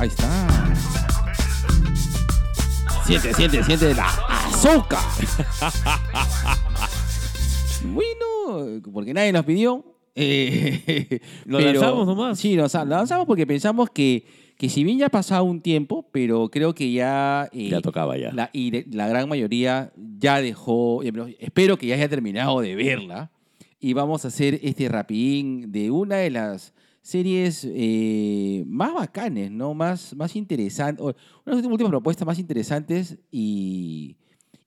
Ahí está. Siente, siente, siente la azúcar. bueno, porque nadie nos pidió. Eh, Lo lanzamos nomás. Sí, lo lanza- lo lanzamos porque pensamos que, que si bien ya ha pasado un tiempo, pero creo que ya... eh, Ya tocaba ya. La, y de- la gran mayoría ya dejó, eh, pero espero que ya haya terminado de verla. Y vamos a hacer este rapidín de una de las series eh, más bacanes, ¿no? Más, más interesantes, una de las últimas propuestas más interesantes y,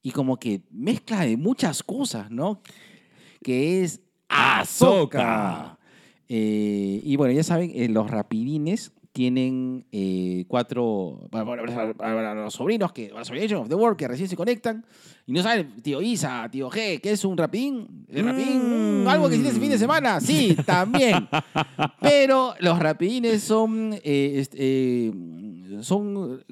y como que mezcla de muchas cosas, ¿no? Que es Ahsoka. Eh, y bueno, ya saben, eh, los rapidines tienen eh, cuatro. Para, para- para- los sobrinos que. Los of the World que recién se conectan. Y no saben, tío Isa, tío G, ¿qué es un rapidín? ¿El rapidín? mm, ¿Algo que hiciste ese fin de semana? Sí, también. Pero los rapidines son. eh, est- eh, son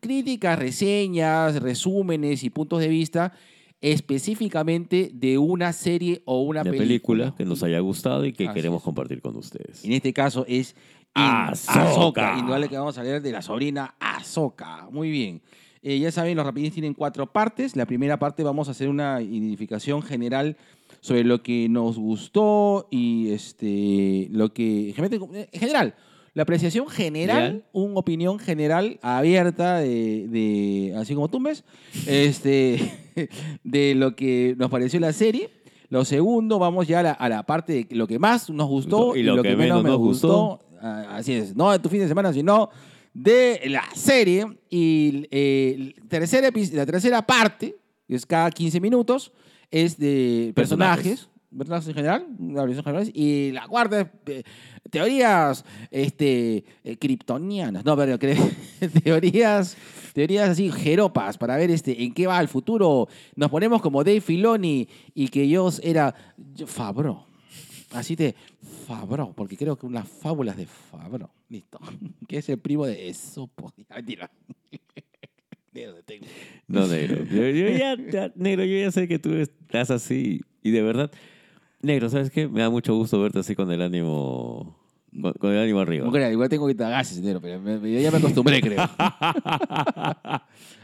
críticas, reseñas, resúmenes y puntos de vista específicamente de una serie o una Una película. película que nos haya gustado y que Así queremos es. compartir con ustedes. En este caso es. Ahsoka. Indudable que vamos a hablar de la sobrina Ahsoka. Muy bien. Eh, ya saben, los rapidines tienen cuatro partes. La primera parte vamos a hacer una identificación general sobre lo que nos gustó y este, lo que... En general, la apreciación general, una opinión general abierta de, de- así como Tumbes, este, de lo que nos pareció la serie. Lo segundo, vamos ya a la, a la parte de lo que más nos gustó Y lo que menos me nos gustó. Ah, Así es, no de tu fin de semana, sino de la serie. Y eh, el tercer epi- la tercera parte, que es cada 15 minutos, es de personajes. Personajes en general, una versión general, y la cuarta es eh, teorías este, eh, kryptonianas, no, pero teorías, teorías así, jeropas, para ver este, en qué va el futuro. Nos ponemos como Dave Filoni y que yo era Fabro. Así te Fabro, porque creo que unas fábulas de Fabro. Listo. Que es el primo de Esopo. Mentira. No, negro. Yo, ya- negro, yo ya sé que tú estás así. Y de verdad, negro, ¿sabes qué? Me da mucho gusto verte así con el ánimo. Con, con el ánimo arriba. No creas, igual tengo que te gases, negro, pero me- me- yo ya me acostumbré, creo.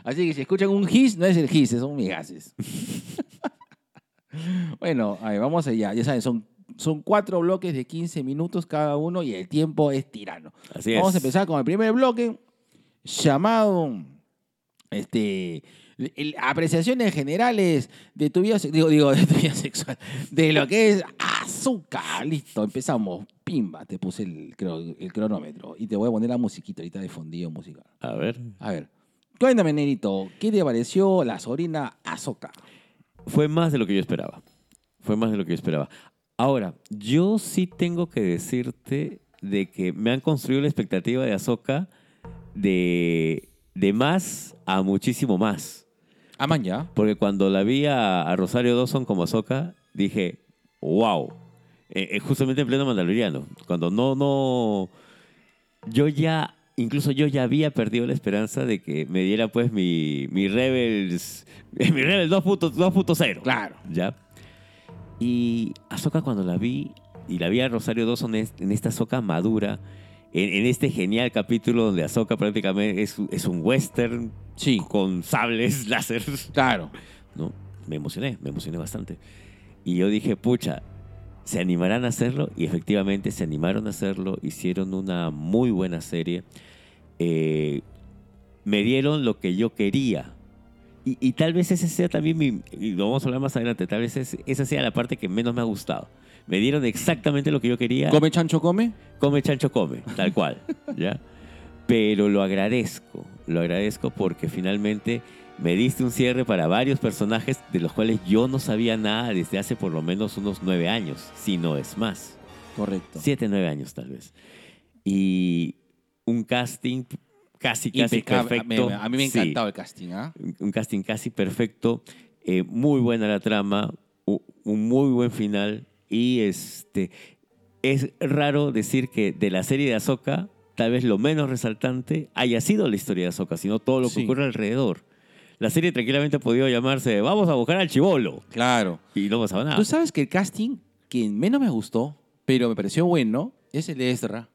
Así que si escuchan un gis, no es el gis, son mis gases. bueno, a ver, vamos allá. Ya saben, son, son cuatro bloques de 15 minutos cada uno y el tiempo es tirano. Así es. Vamos a empezar con el primer bloque llamado este el- apreciaciones generales de tu vida digo digo de tu vida sexual de lo que es azúcar listo empezamos pimba te puse el, el cronómetro y te voy a poner la musiquita ahorita de fondillo musical A ver. a ver cuéntame Nerito ¿qué te pareció la sobrina Azoka? Fue más de lo que yo esperaba. Fue más de lo que yo esperaba. Ahora, yo sí tengo que decirte de que me han construido la expectativa de Ahsoka de, de más a muchísimo más. Aman ya Porque cuando la vi a, a Rosario Dawson como Ahsoka, dije, wow. Eh, eh, justamente en pleno mandaloriano. Cuando no, no... Yo ya, incluso yo ya había perdido la esperanza de que me diera pues mi, mi Rebels, mi Rebels 2.0. 2.0. claro ¿Ya? Y Ahsoka cuando la vi, y la vi a Rosario Dawson en esta Ahsoka madura, en, en este genial capítulo donde Ahsoka prácticamente es, es un western sí con sables láser, claro ¿no? Me emocioné, me emocioné bastante. Y yo dije, pucha, ¿se animarán a hacerlo? Y efectivamente se animaron a hacerlo, hicieron una muy buena serie. Eh, me dieron lo que yo quería. Y, y tal vez ese sea también mi... Y lo vamos a hablar más adelante. Tal vez esa sea la parte que menos me ha gustado. Me dieron exactamente lo que yo quería. come chancho come Come chancho come, tal cual, ¿ya? Pero lo agradezco, lo agradezco porque finalmente me diste un cierre para varios personajes de los cuales yo no sabía nada desde hace por lo menos unos nueve años, si no es más. correcto Siete, nueve años tal vez. Y un casting casi, casi Impecable. perfecto. A mí me ha Sí el casting ¿ah? un casting casi perfecto, eh, muy buena la trama, un muy buen final y este es raro decir que de la serie de Ahsoka tal vez lo menos resaltante haya sido la historia de Ahsoka, sino todo lo que Sí. ocurre alrededor. La serie tranquilamente ha podido llamarse Vamos a buscar al chivolo. Claro. Y no pasaba nada. Tú sabes que el casting que menos me gustó, pero me pareció bueno, es el de Ezra.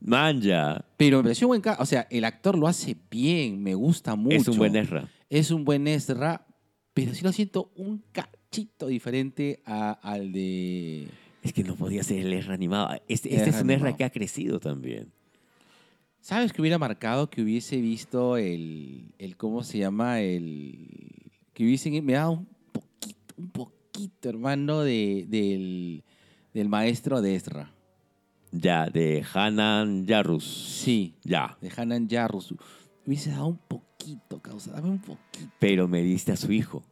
Manja. Pero me pareció buen O sea, el actor lo hace bien, me gusta mucho. Es un buen Ezra. Es un buen Ezra, pero sí lo siento un cachito diferente a- al de... Es que no podía ser el Ezra animado. Este, este es un Ezra que ha crecido también. ¿Sabes que hubiera marcado que hubiese visto el, el ¿cómo se llama? El, que hubiesen, me da un poquito, un poquito, hermano, de, del, del maestro de Ezra. Ya, de Hanan Yarrus. Sí, Ya. de Hanan Jarrus. Hubiese dado un poquito, causa, dame un poquito. Pero me diste a su hijo.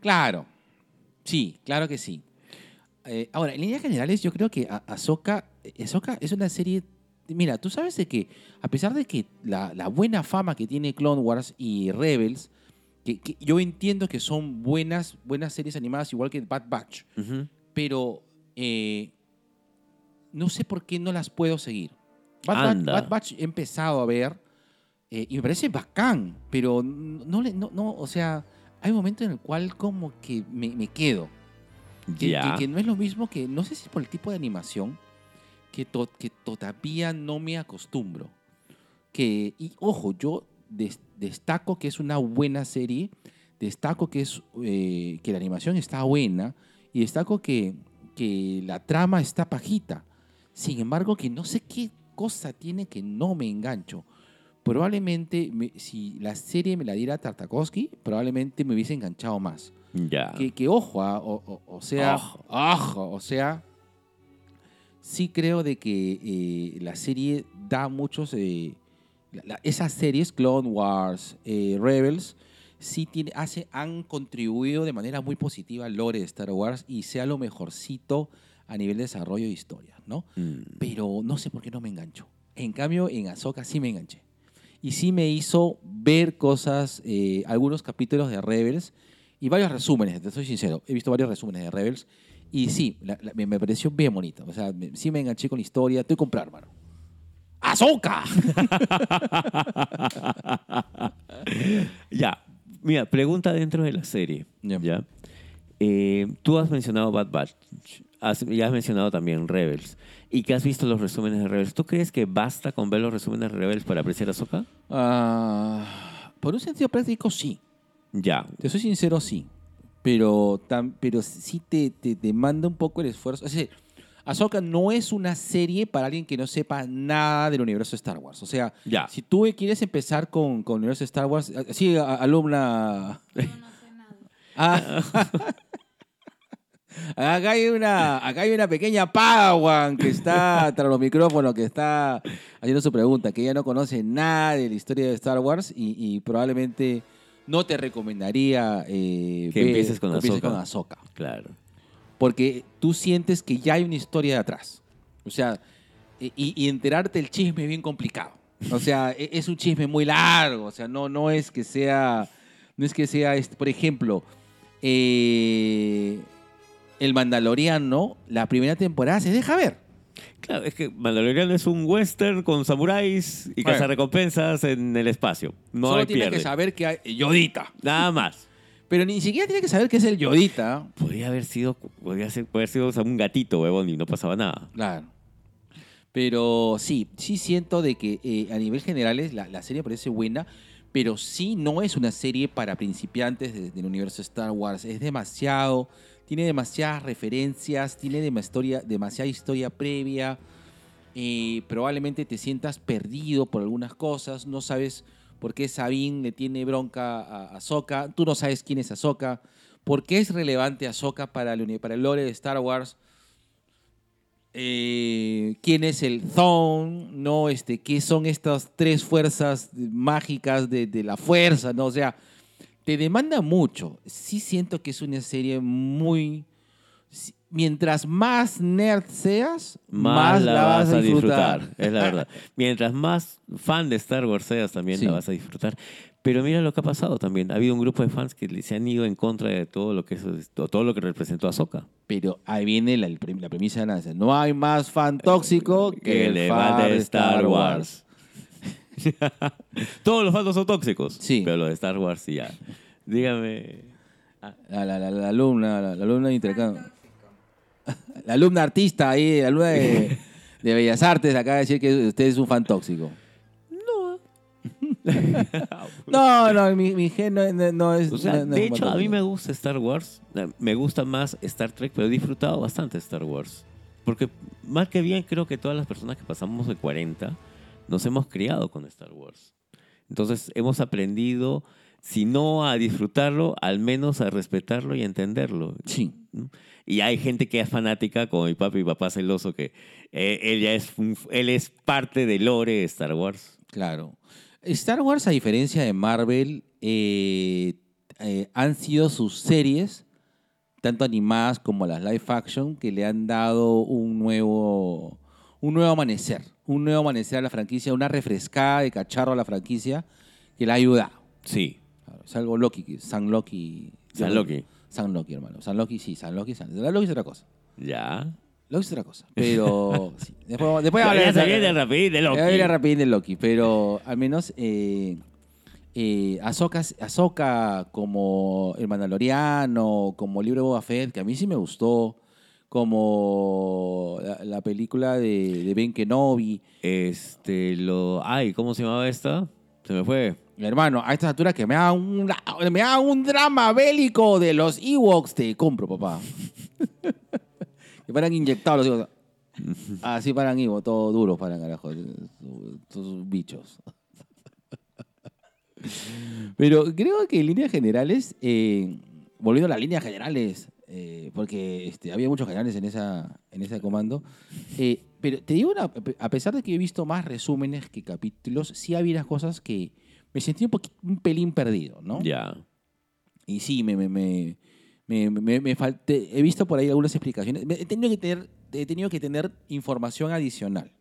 Claro, sí, claro que sí. Eh, ahora, en líneas generales, yo creo que Ahsoka, Ahsoka es una serie. Mira, tú sabes de que, a pesar de que la, la buena fama que tiene Clone Wars y Rebels, que, que yo entiendo que son buenas, buenas series animadas, igual que Bad Batch, pero eh, no sé por qué no las puedo seguir. Bad, Batch, Anda. Bad Batch he empezado a ver eh, y me parece bacán, pero no, le- no, no, o sea, hay momentos en el cual como que me, me quedo. Que, Ya. que- que no es lo mismo que, no sé si es por el tipo de animación, que, to- que todavía no me acostumbro. Que, y ojo, yo des- destaco que es una buena serie, destaco que, es, eh, que la animación está buena y destaco que, que la trama está pajita. Sin embargo, que no sé qué cosa tiene que no me engancho. Probablemente, me- si la serie me la diera Tartakovsky, probablemente me hubiese enganchado más. Ya. Que, que ojo, ah, o, o- o sea, Ojo. ojo, o sea, sí creo de que eh, la serie da muchos, eh, la- la- esas series, Clone Wars, eh, Rebels, sí tiene, hace, han contribuido de manera muy positiva al lore de Star Wars y sea lo mejorcito a nivel de desarrollo de historia, ¿no? Mm. pero no sé por qué no me engancho. En cambio, en Ahsoka sí me enganché. Y sí me hizo ver cosas, eh, algunos capítulos de Rebels y varios resúmenes, te soy sincero. He visto varios resúmenes de Rebels y sí, la- la- me, pareció bien bonito. O sea, me- sí me enganché con la historia. Estoy comprar, hermano. ¡Ahsoka! Ya. Mira, pregunta dentro de la serie. Ya. Ya. Eh, tú has mencionado Bad Batch. Has, ya has mencionado también Rebels. Y que has visto los resúmenes de Rebels. ¿Tú crees que basta con ver los resúmenes de Rebels para apreciar a Ahsoka? Ah, por un sentido práctico, sí. Ya. Te soy sincero, sí. Pero, tam- pero sí te, te demanda un poco el esfuerzo. Es decir, Ahsoka no es una serie para alguien que no sepa nada del universo de Star Wars. O sea, Ya. si tú quieres empezar con, con el universo de Star Wars, eh, sí, alumna. Ah. acá, hay una, acá hay una pequeña Padawan que está tras los micrófonos, que está haciendo su pregunta, que ella no conoce nada de la historia de Star Wars y, y probablemente no te recomendaría eh, Que ver- empieces con Ahsoka. Claro. Porque tú sientes que ya hay una historia de atrás. O sea, y, y enterarte el chisme es bien complicado. O sea, e- es un chisme muy largo. O sea, no, no es que sea. No es que sea, este, por ejemplo, eh, El Mandaloriano, la primera temporada se deja ver. Claro, es que Mandalorian es un western con samuráis y cazarrecompensas en el espacio. No Solo hay tienes pierde. que saber que hay Yodita. Nada más. Pero ni siquiera tienes que saber que es el Yodita. Podría haber sido, podría ser, podría haber sido o sea, un gatito, huevón, y no pasaba nada. Claro. Pero sí, sí siento de que eh, a nivel general es- la, la serie parece buena, pero sí no es una serie para principiantes de- del universo Star Wars. Es demasiado, tiene demasiadas referencias, tiene demasiada historia previa. eh, probablemente te sientas perdido por algunas cosas, no sabes por qué Sabine le tiene bronca a Ahsoka, tú no sabes quién es Ahsoka, por qué es relevante Ahsoka para el, para lore de Star Wars eh, quién es el Thone, ¿no? Este, qué son estas tres fuerzas mágicas de, de la fuerza, ¿no? O sea, te demanda mucho. Sí siento que es una serie muy... Mientras más nerd seas, más, la vas a disfrutar. Es la verdad. Mientras más fan de Star Wars seas, también Sí. la vas a disfrutar. Pero mira lo que ha pasado también. Ha habido un grupo de fans que se han ido en contra de todo lo que, eso, todo lo que representó Ahsoka. Pero ahí viene la, premisa de la No hay más fan tóxico que el fan de Star Wars. Todos los fandoms son tóxicos. Sí. Pero los de Star Wars sí ya. Dígame. La, la, la, la alumna, la, la alumna de intercambio. La alumna artista ahí, la alumna de, de Bellas Artes, acaba de decir que usted es un fan tóxico. No. no, mi, mi gen no, no- no es. O sea, no- no de hecho, fan a mí tóxico. me gusta Star Wars. Eh, Me gusta más Star Trek, pero he disfrutado bastante Star Wars. Porque, más que bien, creo que todas las personas que pasamos de 40 nos hemos criado con Star Wars. Entonces, hemos aprendido, si no a disfrutarlo, al menos a respetarlo y a entenderlo. Sí. Y hay gente que es fanática, como mi papá y papá celoso, que eh, él ya es, él es parte del lore de Star Wars. Claro. Star Wars, a diferencia de Marvel, eh, eh, han sido sus series, tanto animadas como las live action, que le han dado un nuevo, un nuevo amanecer. Un nuevo amanecer a la franquicia, una refrescada de cacharro a la franquicia que le ha ayudado. Sí, Claro, salvo Loki, San Loki. San Loki. San Loki, hermano. San Loki, sí, San Loki, San Loki es otra cosa. ya. Loki es otra cosa. Pero. sí. Después, después Ya, hablaré de- viene rapidín de Loki. rapidín de Loki, pero al menos eh, eh, Ahsoka, Ahsoka como el Mandaloriano, como libro de Boba Fett, que a mí sí me gustó, como la, la película de, de Ben Kenobi. Este, lo. Ay, ¿cómo se llamaba esta? Se me fue. Hermano, a estas alturas que me haga un, me haga un drama bélico de los Ewoks, te compro, papá. que paran inyectados los Ewoks. Así paran Ewoks, todo duros paran, carajo. Sus bichos. Pero creo que en líneas generales, eh, volviendo a las líneas generales, eh, porque este, había muchos generales en, esa, en ese comando, eh, pero te digo, una- a pesar de que he visto más resúmenes que capítulos, sí había cosas que me sentí un, poquito, un pelín perdido, ¿no? Ya. Y sí, me, me, me, me, me- falté- he visto por ahí algunas explicaciones. He tenido que tener, he tenido que tener información adicional,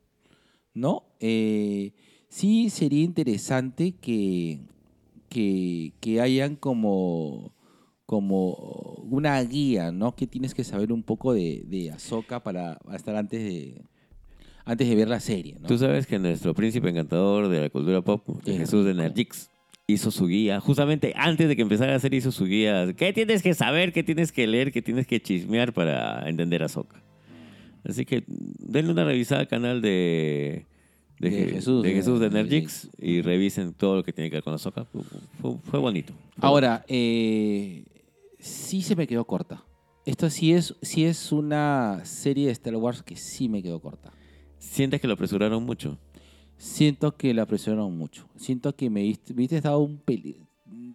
¿no? Eh, sí sería interesante que, que, que hayan como, como una guía, ¿no? Que tienes que saber un poco de, de Ahsoka para, estar antes de, antes de ver la serie, ¿no? Tú sabes que nuestro príncipe encantador de la cultura pop, Jesús de rico. Nergix, hizo su guía. Justamente antes de que empezara a hacer, hizo su guía. ¿Qué tienes que saber? ¿Qué tienes que leer? ¿Qué tienes que chismear para entender a Soca? Así que denle una revisada al canal de, de, De Je- Jesús de Jesús de y revisen todo lo que tiene que ver con. Fue, fue- fue bonito. Ahora, eh, sí se me quedó corta. Esto sí es, sí es una serie de Star Wars que sí me quedó corta. ¿Sientes que lo apresuraron mucho? Siento que la presionaron mucho. Siento que me viste, me viste dado un peli.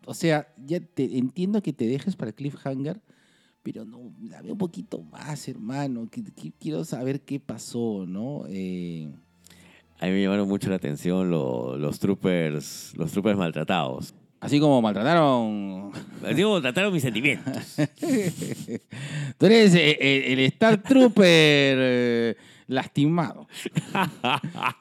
O sea, ya te entiendo que te dejes para el cliffhanger, pero no, dame un poquito más, hermano. que- que quiero saber qué pasó, ¿no? Eh, A mí me llamaron mucho la atención lo- los troopers, los troopers maltratados. Así como maltrataron. Así como trataron mis sentimientos. Tú eres eh, eh, el Star Trooper eh, lastimado.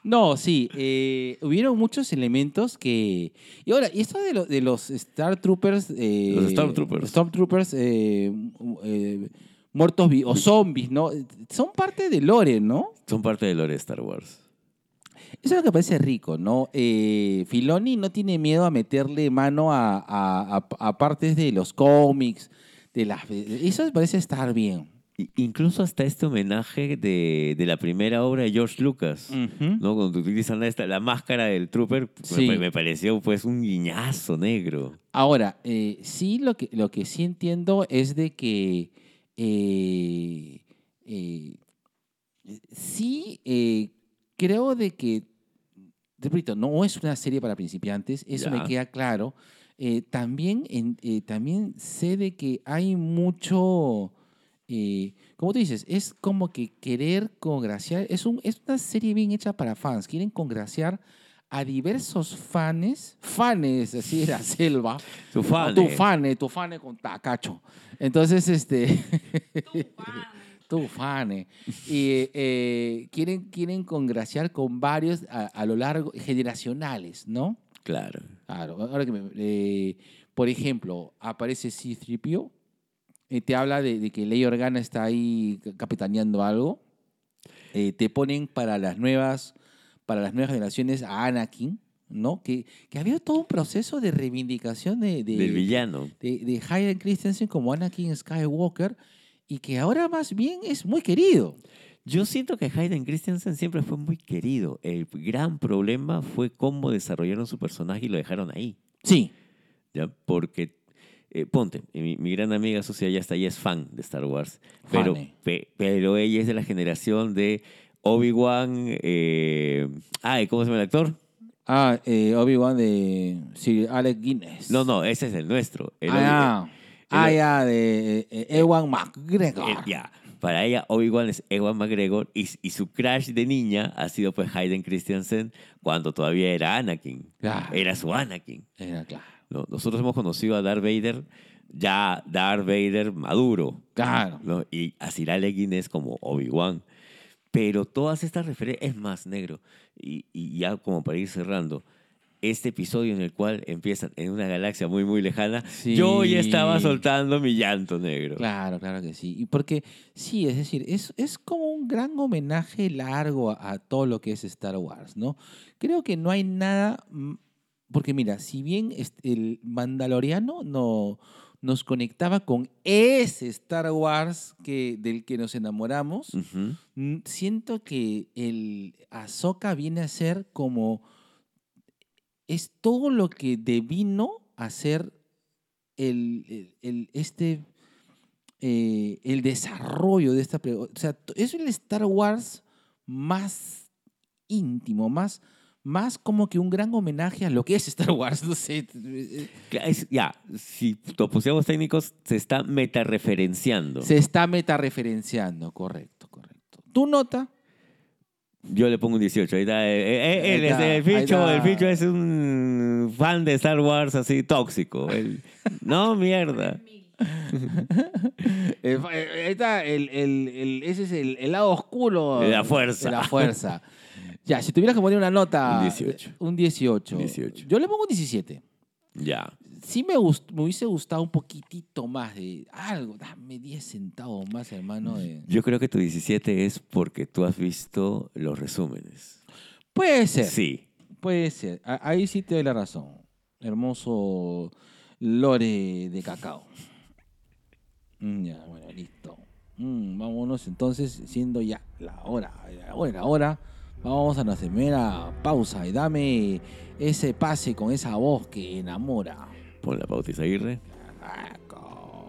No, sí, eh, hubieron muchos elementos que... Y ahora, y esto de, lo- de los Star Troopers... eh, Los Stormtroopers. Stormtroopers, eh, muertos o zombies, ¿no? Son parte de lore, ¿no? Son parte del lore de Star Wars. Eso es lo que parece rico, ¿no? Eh, Filoni no tiene miedo a meterle mano a, a- a- a partes de los cómics, de las... Eso me parece estar bien. Incluso hasta este homenaje de, de la primera obra de George Lucas. ¿no? Cuando utilizan esta, la máscara del trooper, Sí. me, me pareció pues un guiñazo negro. Ahora, eh, sí lo que, lo que sí entiendo es de que eh, eh, sí creo de que, repito, no es una serie para principiantes, eso Ya. me queda claro. Eh, también, en- eh, también sé de que hay mucho, eh, como tú dices, es como que querer congraciar, es, un, es una serie bien hecha para fans, quieren congraciar a diversos fans, fans así de la selva, Su fan. tu fane, tu fane con tacacho. Entonces, este. tu fane. Y eh, quieren, quieren congraciar con varios a, a lo largo, generacionales, ¿no? Claro. Claro. Ahora que me- eh, por ejemplo, aparece C-3PO, eh, te habla de, de que Ley Organa está ahí ca- capitaneando algo. Eh, te ponen para las nuevas, para las nuevas generaciones a Anakin, ¿no? Que, que había todo un proceso de reivindicación de, de, Del villano. de, de Hayden Christensen como Anakin Skywalker y que ahora más bien es muy querido. Yo siento que Hayden Christensen siempre fue muy querido. El gran problema fue cómo desarrollaron su personaje y lo dejaron ahí. Sí. ¿ya? Porque, eh, ponte, mi, mi gran amiga Sucia ya está, ella es fan de Star Wars, pero, pe- pero ella es de la generación de Obi-Wan, eh, ay, ¿cómo se llama el actor? Ah, eh, Obi-Wan de Sir Alec Guinness. No, no, ese es el nuestro. El ah, Ah, ya, de eh, Ewan McGregor. eh, ya. Para ella, Obi-Wan es Ewan McGregor y, y su crush de niña ha sido pues Hayden Christensen cuando todavía era Anakin. Claro. Era su Anakin. Era claro. ¿no? Nosotros hemos conocido a Darth Vader, ya Darth Vader maduro. Claro. ¿no? Y a Sir Alec Guinness como Obi-Wan. Pero todas estas referencias, es más negro, y, y ya como para ir cerrando, este episodio en el cual empiezan en una galaxia muy, muy lejana, Sí. yo ya estaba soltando mi llanto negro. Claro, claro que sí. Y porque, sí, es decir, es, es como un gran homenaje largo a, a todo lo que es Star Wars, ¿no? Creo que no hay nada. Porque mira, si bien el Mandaloriano no, nos conectaba con ese Star Wars que, del que nos enamoramos, siento que el Ahsoka viene a ser como. Es todo lo que devino a ser el, el- el- este eh, el desarrollo de esta pre- o sea es el Star Wars más íntimo más más como que un gran homenaje a lo que es Star Wars no sé. Eh, es- Ya, si lo pusiéramos técnicos, se está metareferenciando. se está metareferenciando correcto correcto. Tu nota Yo le pongo un 18. Ahí está. eh, eh, Ahí él, está, es- el, ahí ficho, está. el ficho es un fan de Star Wars así tóxico. Él- no, mierda. Eh, eh, ahí está el, el- el- ese es el, el lado oscuro De la fuerza. de la fuerza ya si tuvieras que poner una nota Un 18. un 18 18. yo le pongo un 17 Ya. Sí me, gust- me hubiese gustado un poquitito más de algo, dame 10 centavos más, hermano. De... Yo creo que tu 17 es porque tú has visto los resúmenes. Puede ser, Sí. puede ser. Ahí sí te doy la razón. Hermoso lore de cacao. Mm, Ya, bueno, listo. Mm, vámonos entonces, siendo ya la hora, la hora, la hora. Vamos a nuestra primera pausa y dame ese pase con esa voz que enamora. Pon la pauta Aguirre.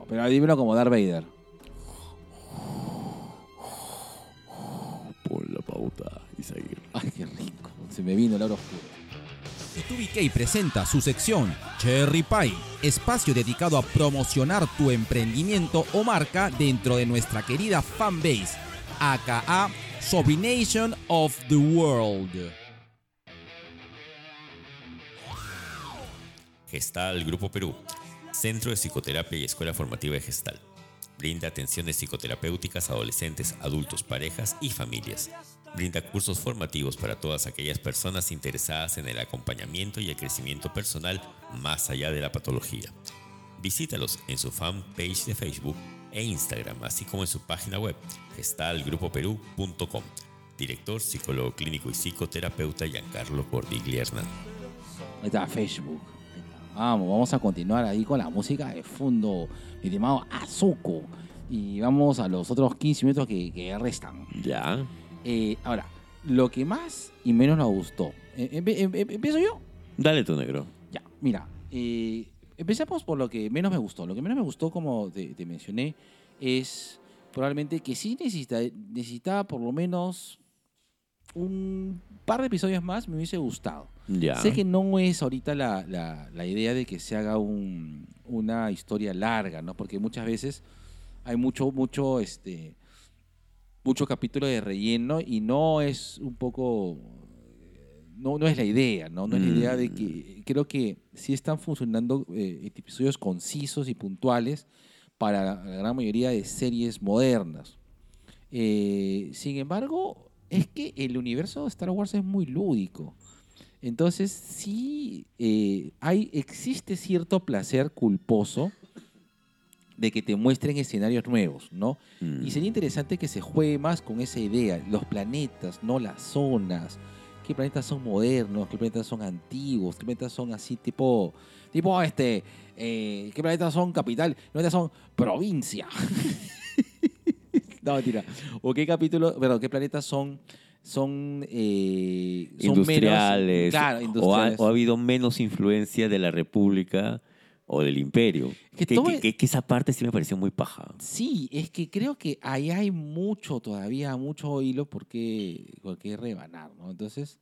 Pero dímelo como Darth Vader. Pon la pauta Isaguirre. Ay, qué rico. Se me vino el oro oscuro. B2BK presenta su sección Cherry Pie, espacio dedicado a promocionar tu emprendimiento o marca dentro de nuestra querida fanbase, aka Sobrination of the World. Gestal Grupo Perú, Centro de Psicoterapia y Escuela Formativa de Gestal. Brinda atenciones psicoterapéuticas a adolescentes, adultos, parejas y familias. Brinda cursos formativos para todas aquellas personas interesadas en el acompañamiento y el crecimiento personal más allá de la patología. Visítalos en su fanpage de Facebook e Instagram, así como en su página web gestalgrupoperú.com. Director, psicólogo clínico y psicoterapeuta Giancarlo Cordiglia Hernán. Está, Facebook. Vamos, vamos a continuar ahí con la música de fondo, mi estimado Azuko. Y vamos a los otros 15 minutos que, que restan. Ya. Eh, ahora, lo que más y menos nos gustó. Eh, em- em- ¿Empiezo yo? Dale tu negro. Ya, mira, eh, empecemos por lo que menos me gustó. Lo que menos me gustó, como te, te mencioné, es probablemente que sí necesita, necesitaba por lo menos un par de episodios más, me hubiese gustado. Ya. Sé que no es ahorita la, la- la idea de que se haga un- una historia larga, ¿no? Porque muchas veces hay mucho, mucho, este, mucho capítulo de relleno y no es un poco, no, no es la idea, ¿no? No es la idea de que, creo que sí están funcionando eh, episodios concisos y puntuales para la gran mayoría de series modernas. Eh, sin embargo, es que el universo de Star Wars es muy lúdico. Entonces, sí, eh, hay, existe cierto placer culposo de que te muestren escenarios nuevos, ¿no? Mm. Y sería interesante que se juegue más con esa idea, los planetas, no las zonas, qué planetas son modernos, qué planetas son antiguos, qué planetas son así tipo, tipo este, eh, qué planetas son capital, qué planetas son provincia. no, mentira. O qué capítulo, perdón, qué planetas son, son, eh, son menos- industriales, o, ha, industriales. o ha habido menos influencia de la República o del Imperio. Que que- es- que- que esa parte sí me pareció muy paja. Sí, es que creo que ahí hay mucho todavía, mucho hilo por qué, por qué rebanar, ¿no? Entonces,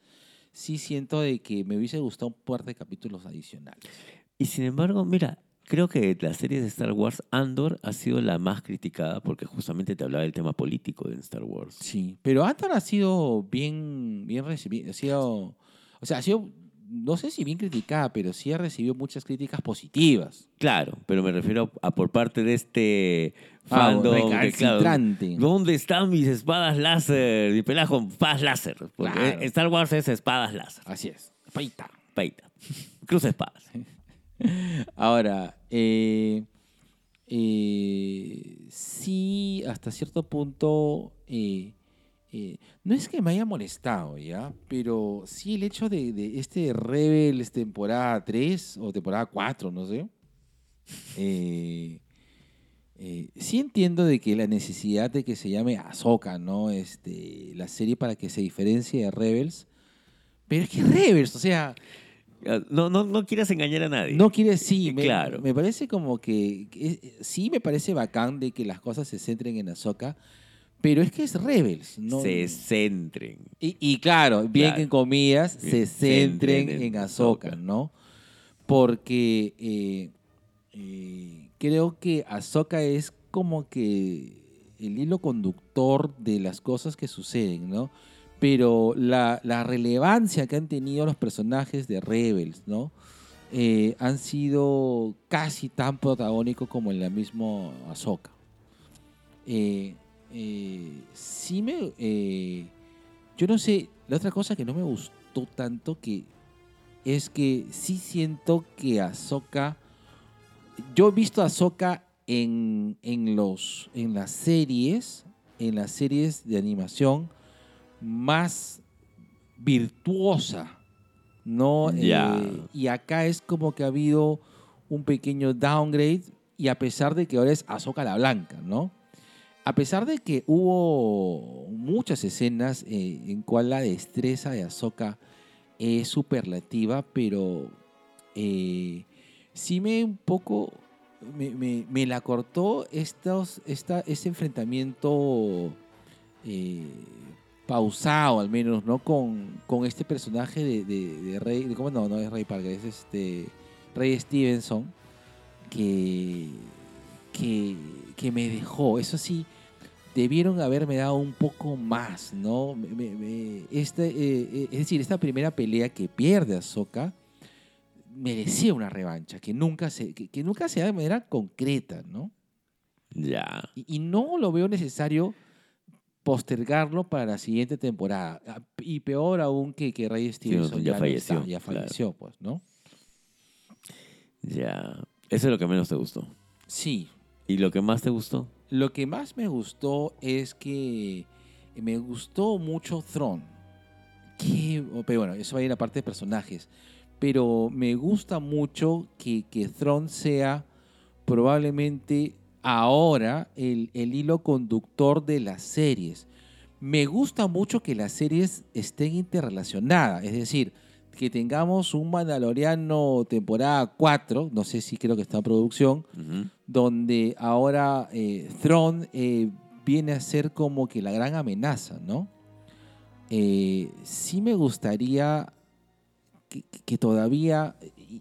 sí siento de que me hubiese gustado un par de capítulos adicionales. Y sin embargo, mira, creo que la serie de Star Wars, Andor, ha sido la más criticada porque justamente te hablaba del tema político de Star Wars. Sí, pero Anton ha sido bien, bien recibido, ha sido, o sea, ha sido, no sé si bien criticada, pero sí ha recibido muchas críticas positivas. Claro, pero me refiero a por parte de este Ah, fandom. que, claro, recalcitrante. ¿Dónde están mis espadas láser? Peleas con espadas láser. Porque Claro. Star Wars es espadas láser. Así es. Paita. Peita. Cruza espadas. Ahora, eh, eh, sí, hasta cierto punto, eh, no es que me haya molestado, ¿ya? Pero sí el hecho de, este Rebels temporada 3 o temporada 4, no sé. sí entiendo de que la necesidad de que se llame Ahsoka, ¿no? Este, la serie para que se diferencie de Rebels. Pero es que Rebels, o sea, No, no, no quieras engañar a nadie. no quiere, sí, me, Claro. me parece como que, sí me parece bacán de que las cosas se centren en Ahsoka, pero es que es Rebels, ¿no? Se centren. Y, y claro, bien Claro. que en comillas, se centren centren en Ahsoka. ¿no? Porque eh, eh, creo que Ahsoka es como que el hilo conductor de las cosas que suceden, ¿no? Pero la, relevancia que han tenido los personajes de Rebels, ¿no? Eh, han sido casi tan protagónicos como en la misma Ahsoka. Eh, eh, sí me... yo no sé, la otra cosa que no me gustó tanto que es que sí siento que Ahsoka... Yo he visto a Ahsoka en, en, los, en las series, en las series de animación más virtuosa, ¿no? Eh, y acá es como que ha habido un pequeño downgrade y a pesar de que ahora es Ahsoka la Blanca, ¿no? A pesar de que hubo muchas escenas eh, en cual la destreza de Ahsoka es superlativa, pero eh, sí me un poco me, me- me la cortó estos, esta, este enfrentamiento eh, pausado al menos, ¿no? Con, con este personaje de, de, de Rey, de- ¿cómo no? No es Rey Parker, es este Rey Stevenson que, que, que me dejó. Eso sí, debieron haberme dado un poco más, ¿no? Me- me- me- este, eh, eh, es decir, esta primera pelea que pierde Ahsoka merecía una revancha, que nunca se, que, que nunca se da de manera concreta, ¿no? Ya. Y, y no lo veo necesario postergarlo para la siguiente temporada. Ah, Y peor aún que, que Ray Stevenson ya falleció, está, ya claro. falleció, pues, ¿no? Ya. Eso es lo que menos te gustó. Sí, ¿Y lo que más te gustó? Lo que más me gustó es que me gustó mucho Throne. Que, pero bueno, eso va a ir a la parte de personajes. Pero me gusta mucho que, que Throne sea probablemente ahora el, el hilo conductor de las series. Me gusta mucho que las series estén interrelacionadas. Es decir, que tengamos un Mandaloriano temporada 4, no sé si creo que está en producción, donde ahora eh, Thrawn eh, viene a ser como que la gran amenaza, ¿no? Eh, sí me gustaría que, que todavía,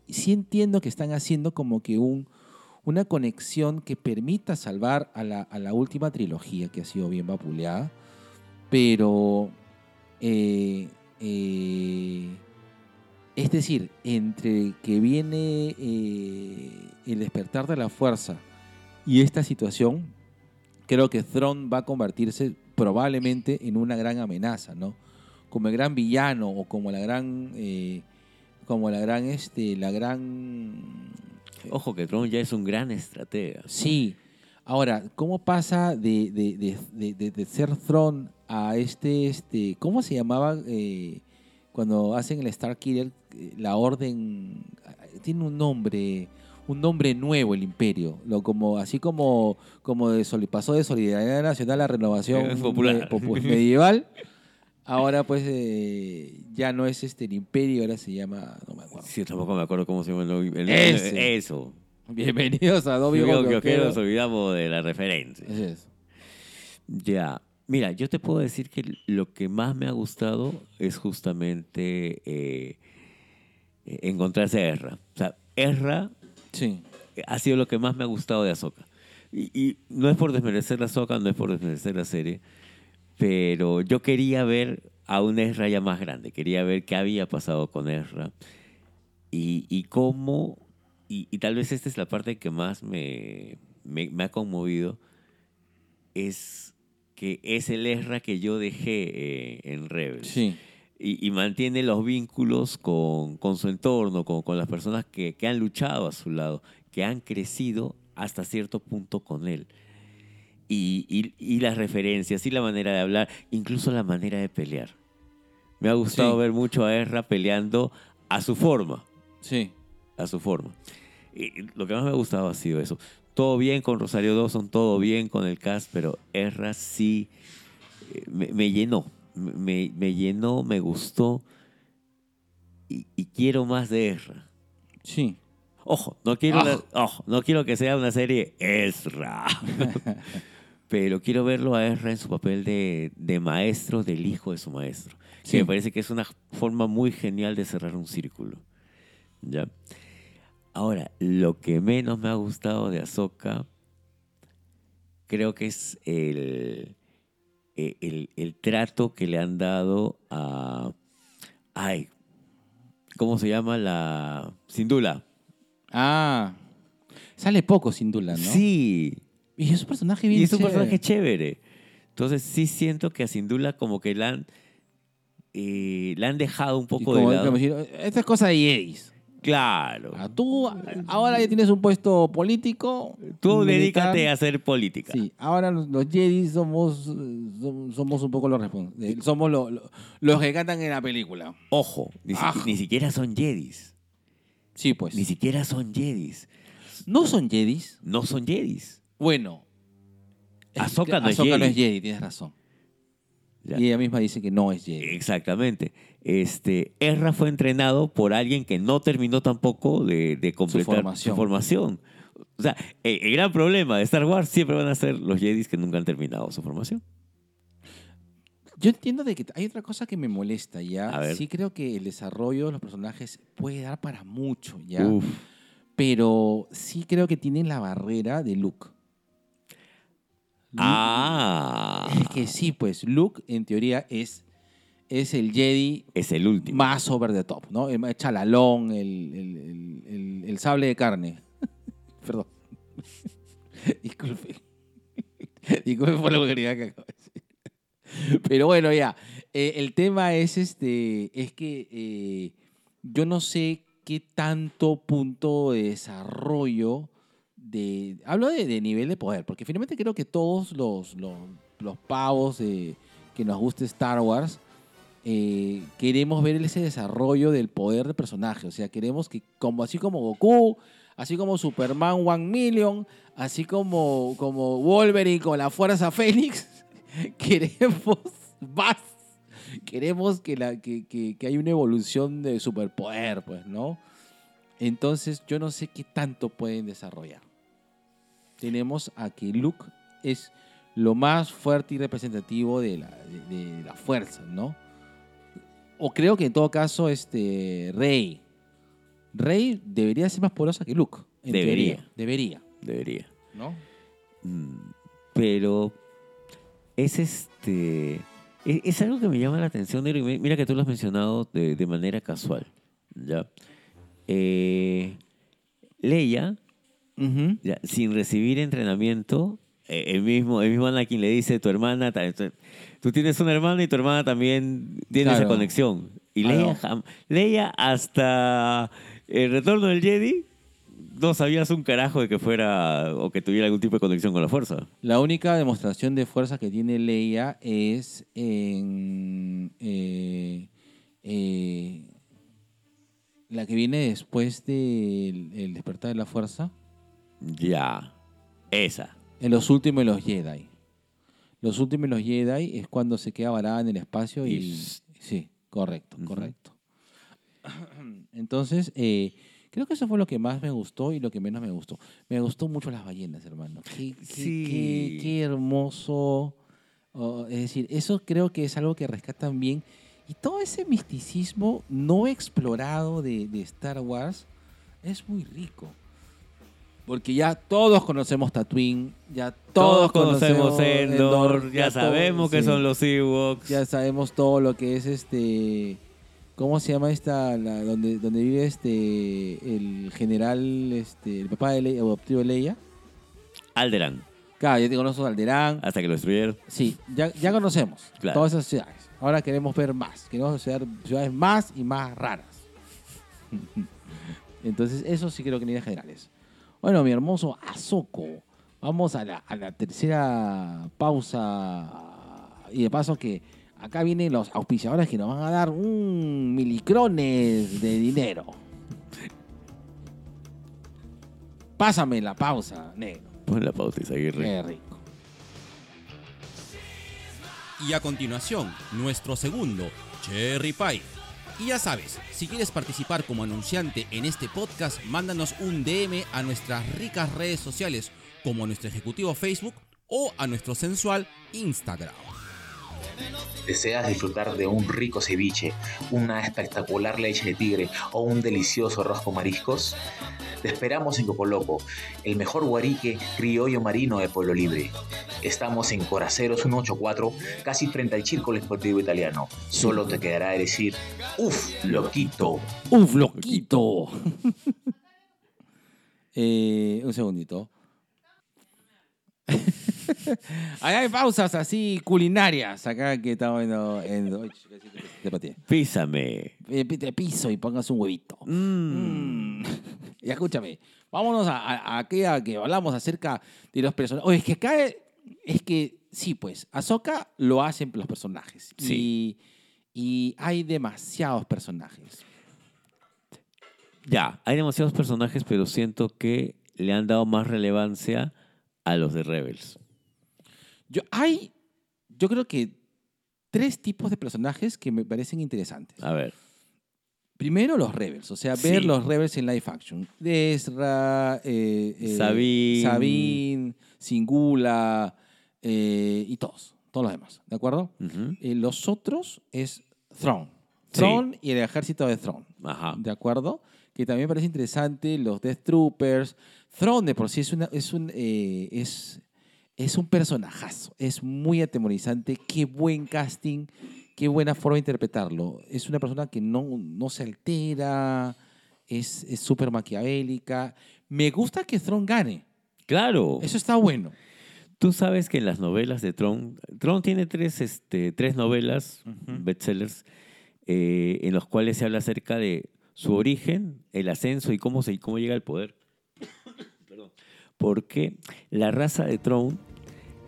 sí entiendo que están haciendo como que un, una conexión que permita salvar a la, a la última trilogía que ha sido bien vapuleada, pero eh, eh, es decir, entre que viene eh, el despertar de la fuerza y esta situación, creo que Thrawn va a convertirse probablemente en una gran amenaza, ¿no? Como el gran villano o como la gran, como la gran, este, la gran. Ojo que Tron ya es un gran estratega. Sí. Ahora, ¿cómo pasa de, de, de, de- ser Thrawn a este, este, ¿cómo se llamaba? Eh, cuando hacen el Star Killer, eh, la orden tiene un nombre, un nombre nuevo el imperio, lo como así como como de pasó de solidaridad nacional a renovación popular. me- popu- medieval. Ahora pues eh, ya no es este el imperio, ahora se llama, no me acuerdo. Sí, tampoco me acuerdo cómo se llama el, el- Ese. Eso. Bienvenidos a Viejos creo que nos olvidamos de la referencia. Así es. Ya. Mira, yo te puedo decir que lo que más me ha gustado es justamente eh, encontrarse a Ezra. O sea, Ezra Sí. ha sido lo que más me ha gustado de Ahsoka. Y, y no es por desmerecer la Ahsoka, no es por desmerecer la serie, pero yo quería ver a un Ezra ya más grande, quería ver qué había pasado con Ezra y, y cómo, y, y tal vez esta es la parte que más me, me, me ha conmovido, es que es el Ezra que yo dejé eh, en Rebels Sí. y, y mantiene los vínculos con, con su entorno, con, con las personas que, que han luchado a su lado, que han crecido hasta cierto punto con él. Y, y- y las referencias, y la manera de hablar, incluso la manera de pelear. Me ha gustado Sí. ver mucho a Ezra peleando a su forma, Sí. a su forma. Y lo que más me ha gustado ha sido eso. Todo bien con Rosario Dawson, todo bien con el cast, pero Ezra sí eh, me, me llenó. Me, me llenó, me gustó. Y, y quiero más de Ezra. Sí. Ojo, no quiero, la- ojo, no quiero que sea una serie Ezra. pero quiero verlo a Ezra en su papel de, de maestro del hijo de su maestro. Sí. Que me parece que es una forma muy genial de cerrar un círculo. ¿Ya? Ahora, lo que menos me ha gustado de Ahsoka creo que es el, el, el- el trato que le han dado a... Ay, ¿cómo se llama la... Sindula? Ah. Sale poco sin duda, ¿no? Sí, Y es un personaje bien y es un chévere. personaje chévere. Entonces sí siento que a Sindula como que la han, eh, la han dejado un poco de lado. esta es cosa de Jedis. Claro. Ah, Tú ahora ya tienes un puesto político. Tú militar. dedícate a hacer política. Sí, ahora los, los Jedis somos, som- somos un poco los responsables. Somos lo- lo- los que cantan en la película. Ojo, ni, si- ni siquiera son Jedis. Sí, pues. Ni siquiera son Jedis. No son Jedis. No son Jedis. Bueno. Ahsoka no es Ahsoka no Jedi. es Jedi, tienes razón. Ya. Y ella misma dice que no es Jedi. Exactamente. Este, Ezra fue entrenado por alguien que no terminó tampoco de, de completar formación. su formación. O sea, el, el gran problema de Star Wars siempre van a ser los Jedis que nunca han terminado su formación. Yo entiendo de que hay otra cosa que me molesta ya. Sí creo que el desarrollo de los personajes puede dar para mucho ya. Uf. Pero sí creo que tienen la barrera de Luke. Ah, Es que sí, pues Luke en teoría es, es el Jedi es el último. más over the top, ¿no? El más chalalón, el, el- el- el- el sable de carne. Perdón. Disculpe. Disculpe por la vulgaridad que acabo de decir. Pero bueno, ya. Eh, el tema es este. Es que eh, yo no sé qué tanto punto de desarrollo Hablo de, nivel de poder, porque finalmente creo que todos los, los, los pavos que nos guste Star Wars eh, queremos ver ese desarrollo del poder del personaje. O sea, queremos que, como así como Goku, así como Superman One Million, así como, como Wolverine con la Fuerza Fénix, queremos más. Queremos que, la, que, que, que haya una evolución de superpoder, pues, ¿no? Entonces, yo no sé qué tanto pueden desarrollar. Tenemos a que Luke es lo más fuerte y representativo de la, de, de la fuerza, ¿no? O creo que en todo caso, este Rey. Rey debería ser más poderosa que Luke. Debería. teoría. Debería, Debería. ¿no? Mm, Pero es este. Es, es algo que me llama la atención, Nero, y mi- mira que tú lo has mencionado de, de manera casual. ¿ya? Eh, Leia, Ya, sin recibir entrenamiento, eh, el mismo, el mismo Anakin le dice tu hermana, tú tienes una hermana y tu hermana también tiene esa conexión. Y. Leia, Leia hasta el retorno del Jedi no sabías un carajo de que fuera o que tuviera algún tipo de conexión con la fuerza. La única demostración de fuerza que tiene Leia es en, eh, eh, la que viene después del el despertar de la fuerza, Ya. Esa. en los últimos los Jedi. Los últimos los Jedi es cuando se queda varada en el espacio y... Y- Sí, correcto, correcto. Entonces, eh, creo que eso fue lo que más me gustó y lo que menos me gustó. Me gustó mucho las ballenas, hermano. Qué, qué- Sí. qué- qué hermoso. Oh, es decir, eso creo que es algo que rescatan bien. Y todo ese misticismo no explorado de, de Star Wars es muy rico. Porque ya todos conocemos Tatooine, ya todos, Todos conocemos Endor, Endor, ya sabemos que sí. son los Ewoks. Ya sabemos todo lo que es este. ¿Cómo se llama esta? La, donde, donde vive este. El general, este. El papá de Leia, adoptivo de Leia. Alderan, Claro, ya te conozco Alderán. hasta que lo destruyeron. Sí, ya, ya conocemos Claro. todas esas ciudades. Ahora queremos ver más. Queremos ver ciudades más y más raras. Entonces, eso sí creo que en líneas generales. Bueno, mi hermoso Azoko. Vamos a la, a la tercera pausa. Y de paso que acá vienen los auspiciadores que nos van a dar un milicrones de dinero. Pásame la pausa, negro. Pon la pausa, Isaguirre. Qué rico. Y a continuación, nuestro segundo, Cherry Pie. Y ya sabes, si quieres participar como anunciante en este podcast, mándanos un DM a nuestras ricas redes sociales, como nuestro ejecutivo Facebook o a nuestro sensual Instagram. ¿Deseas disfrutar de un rico ceviche, una espectacular leche de tigre o un delicioso arroz mariscos? Te esperamos en Cocoloco, el mejor guarique criollo marino de Pueblo Libre. Estamos en Coraceros 184, casi frente al Círculo Esportivo Italiano. Solo te quedará decir, ¡Uf, loquito! ¡Uf, loquito! Eh, un segundito. Ahí hay pausas así culinarias acá que estamos viendo en... Pateé. Písame. Eh, Te piso y pongas un huevito. Mm. Mm. Y escúchame, vámonos a, a, a aquella que hablamos acerca de los personajes. Oye, es que acá es que sí, pues, Ahsoka lo hacen los personajes. Sí. Y, y hay demasiados personajes. Ya, hay demasiados personajes, pero siento que le han dado más relevancia a los de Rebels. Yo, hay, yo creo que tres tipos de personajes que me parecen interesantes. A ver. Primero, los Rebels, o sea, ver Sí. los Rebels en live action. Ezra, eh, eh, Sabine. Sabine, Singula eh, y todos, todos los demás, ¿de acuerdo? Eh, los otros es Throne. Sí. Throne y el ejército de Throne, Ajá. ¿de acuerdo? Que también me parece interesante, los Death Troopers. Throne de por sí es, una, es, un, eh, es, es un personajazo, es muy atemorizante, qué buen casting, qué buena forma de interpretarlo. Es una persona que no, no se altera, es súper maquiavélica. Me gusta que Throne gane, Claro. eso está bueno. Tú sabes que en las novelas de Tron, Tron tiene tres, este, tres novelas, Ujú. bestsellers, eh, en los cuales se habla acerca de su origen, el ascenso y cómo, se, cómo llega al poder. Perdón. Porque la raza de Tron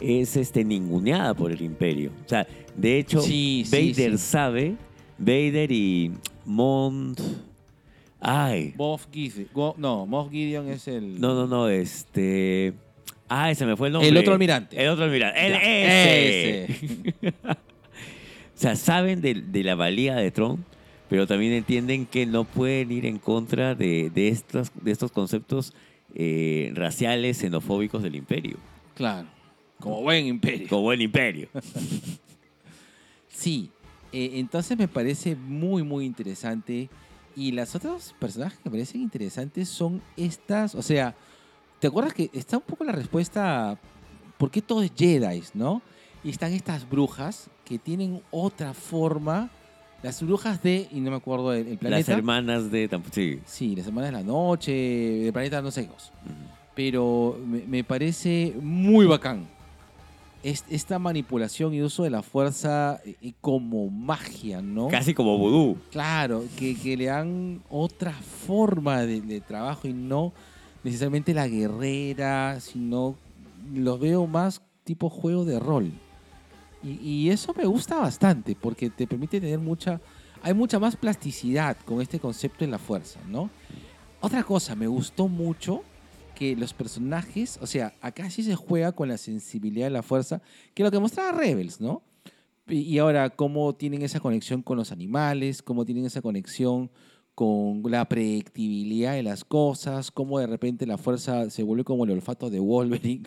es este, ninguneada por el imperio. O sea, de hecho, Sí, Vader sí. sabe, Vader y Mont... Ay, Moff Gideon, no, Moff Gideon es el... no, no, no, este... Ay, se me fue el nombre. El otro almirante. El otro almirante. El ese. O sea, saben de, de la valía de Tron, pero también entienden que no pueden ir en contra de, de, estos, de estos conceptos eh, raciales, xenofóbicos del imperio. Claro, como buen imperio. Como el imperio. Sí, eh, entonces me parece muy, muy interesante. Y las otras personajes que me parecen interesantes son estas, o sea, ¿te acuerdas que está un poco la respuesta a por qué todo es Jedi, no? Y están estas brujas que tienen otra forma, las brujas de, y no me acuerdo del el planeta. Las hermanas de... Sí. Sí, las hermanas de la noche, del planeta no sé qué cosa. Pero me, me parece muy bacán. Es- esta manipulación y uso de la fuerza eh, como magia, ¿no? Casi como vudú. Claro, que, que le dan otra forma de, de trabajo y no necesariamente la guerrera, sino los veo más tipo juego de rol. Y, y eso me gusta bastante porque te permite tener mucha... hay mucha más plasticidad con este concepto en la fuerza, ¿no? Otra cosa, me gustó mucho que los personajes, o sea, acá sí se juega con la sensibilidad de la fuerza, que lo que mostraba Rebels, ¿no? Y y ahora, cómo tienen esa conexión con los animales, cómo tienen esa conexión con la predictibilidad de las cosas, cómo de repente la fuerza se vuelve como el olfato de Wolverine,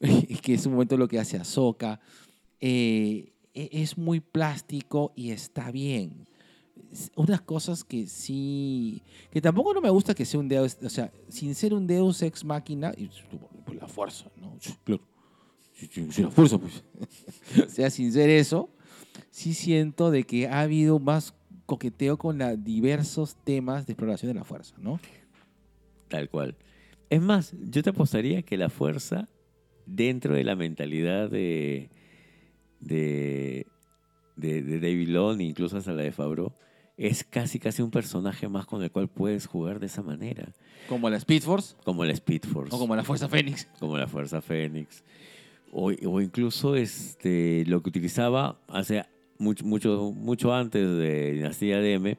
que es un momento lo que hace Ahsoka. Eh, e- es muy plástico y está bien. Unas cosas que sí, que tampoco no me gusta que sea un Deus, o sea, sin ser un Deus ex máquina, pues, la fuerza, ¿no? Claro. La fuerza, pues. o sea, sin ser eso, sí siento de que ha habido más coqueteo con la diversos temas de exploración de la fuerza, ¿no? Tal cual. Es más, yo te apostaría que la fuerza, dentro de la mentalidad de, de, de, de David Long, incluso hasta la de Favreau, es casi casi un personaje más con el cual puedes jugar de esa manera. Como la Speed Force Como la Speed Force. o como la Fuerza Fénix. como la Fuerza Fénix. O, o incluso este, lo que utilizaba hace mucho, mucho, mucho antes de Dinastía DM,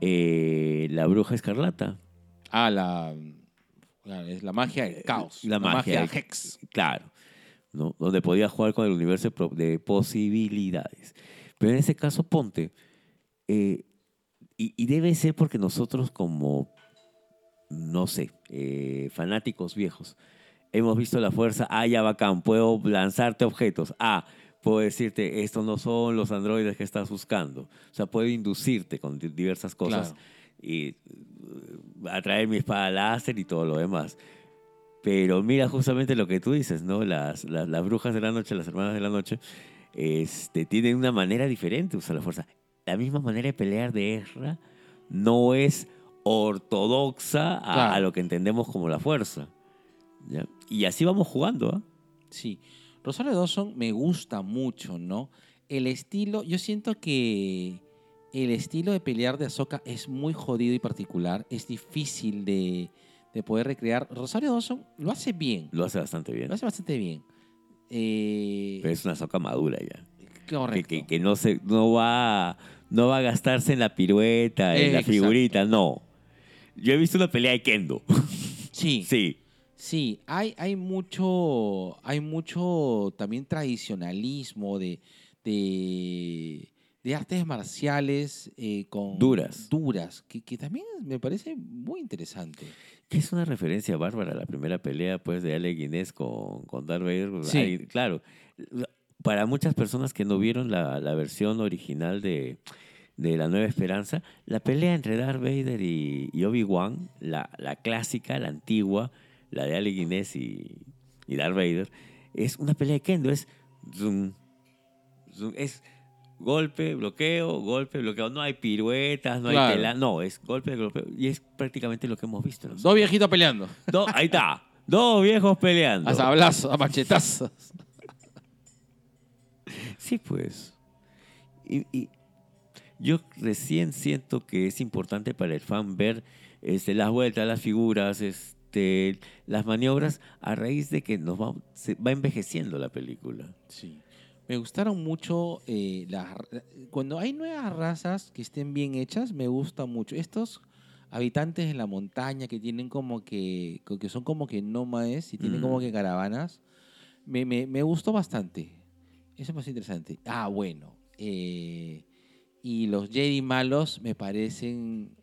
eh, la Bruja Escarlata. Ah, la, la- es la magia del caos. La magia del- Hex. Claro, ¿no? donde podía jugar con el universo de posibilidades. Pero en ese caso, ponte, eh, y, y debe ser porque nosotros como, no sé, eh, fanáticos viejos, hemos visto la fuerza, ah, ya bacán, puedo lanzarte objetos, ah, puedo decirte, estos no son los androides que estás buscando. O sea, puedo inducirte con di- diversas cosas Claro. y eh, atraer mi espada láser y todo lo demás. Pero mira justamente lo que tú dices, ¿no? Las, las, las brujas de la noche, las hermanas de la noche, este, tienen una manera diferente de usar la fuerza. La misma manera de pelear de Ezra no es ortodoxa a, Claro. a lo que entendemos como la fuerza. ¿ya? Y así vamos jugando, ¿ah? Sí. Rosario Dawson me gusta mucho, ¿no? El estilo, yo siento que el estilo de pelear de Ahsoka es muy jodido y particular. Es difícil de, de poder recrear. Rosario Dawson lo hace bien. Lo hace bastante bien. Lo hace bastante bien. Eh, Pero es una soca madura ya. Correcto. que- que no, se, no, va, no va a gastarse en la pirueta, en la figurita, no. Yo he visto una pelea de Kendo. Sí. sí. Sí, hay, hay mucho, hay mucho también tradicionalismo de, de, de artes marciales eh, con Duras. duras, que, que también me parece muy interesante. Que es una referencia bárbara a la primera pelea pues, de Ale Guinness con, con Darth Vader. Sí. Claro, para muchas personas que no vieron la, la versión original de, de La Nueva Esperanza, la pelea entre Darth Vader y, y Obi-Wan, la, la clásica, la antigua, la de Ale Guinness y, y Darth Vader, es una pelea de kendo, es, zoom, zoom, es golpe, bloqueo, golpe, bloqueo. No hay piruetas, no Claro. hay tela, no, es golpe, golpe. Y es prácticamente lo que hemos visto. ¿no? Dos viejitos peleando, Do- ahí está. Dos viejos peleando. a sablazos, a machetazos. Sí, pues. Y, y yo recién siento que es importante para el fan ver este, las vueltas, las figuras, este, las maniobras, a raíz de que nos va, se va envejeciendo la película. Sí. Me gustaron mucho eh, las cuando hay nuevas razas que estén bien hechas, me gusta mucho. Estos habitantes en la montaña que tienen como que, que son como que nómades y tienen Mm. como que caravanas, me, me, me gustó bastante. Eso es más interesante. Ah, bueno. eh, y los Jedi malos me parecen,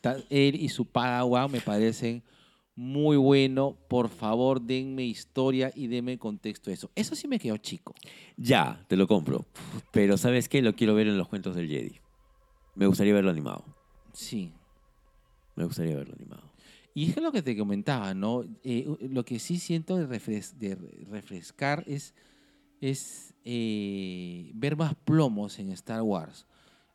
ta- él y su Padawan me parecen muy bueno. Por favor, denme historia y denme contexto de eso. Eso sí me quedó chico. Ya, te lo compro. Pero ¿sabes qué? Lo quiero ver en los cuentos del Jedi. Me gustaría verlo animado. Sí. Me gustaría verlo animado. Y es lo que te comentaba, ¿no? Eh, lo que sí siento de, refres- de re- refrescar es, es eh, ver más plomos en Star Wars.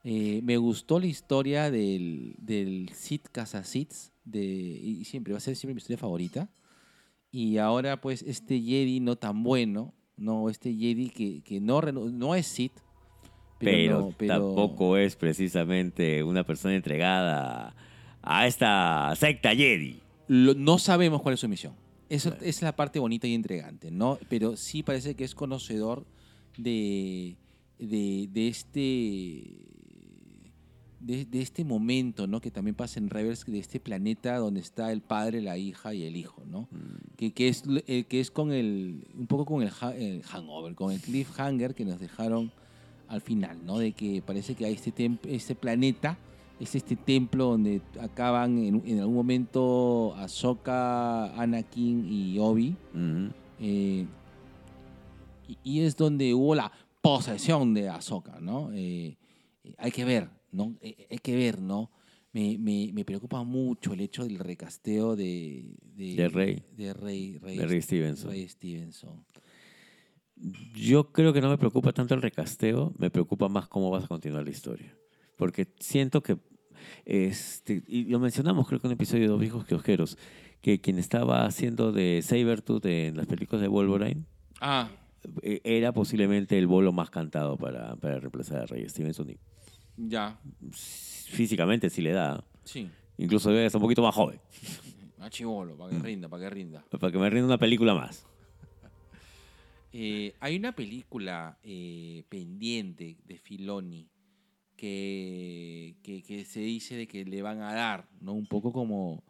Eh, me gustó la historia del, del Sith Casa Siths, de, y siempre va a ser siempre mi historia favorita. Y ahora, pues, este Jedi no tan bueno, no, este Jedi que, que no, no es Sith, Pero, no- pero- tampoco es precisamente una persona entregada a esta secta Jedi. lo- no sabemos cuál es su misión. Eso Claro. es la parte bonita y entregante, ¿no? Pero sí parece que es conocedor de, de, de este de, de este momento, ¿no? Que también pasa en Rebels, de este planeta donde está el padre, la hija y el hijo, ¿no? Que, que es, eh, que es con el, un poco con el, ha- el hangover, con el cliffhanger que nos dejaron al final, ¿no? De que parece que hay este, este planeta, es este templo donde acaban en, en algún momento Ahsoka, Anakin y Obi. Eh, y, y es donde hubo la posesión de Ahsoka, ¿no? Eh, eh, hay que ver, ¿no? Eh, hay que ver, ¿no? Me, me- me preocupa mucho el hecho del recasteo de... De, De Rey. De Rey, Rey, De Rey Stevenson. Rey Stevenson. Yo creo que no me preocupa tanto el recasteo, me preocupa más cómo vas a continuar la historia. Porque siento que, este, y lo mencionamos creo que en un episodio de Dos Viejos Kiosqueros, que quien estaba haciendo de Sabertooth en las películas de Wolverine Ah, eh, era posiblemente el bolo más cantado para, para reemplazar a Rey Stevenson. Y ya, físicamente sí le da, sí. incluso debe ser un poquito más joven, A chivolo, para que rinda, para que rinda. para que me rinda una película más. Eh, hay una película eh, pendiente de Filoni que, que, que se dice de que le van a dar, ¿no? Un poco como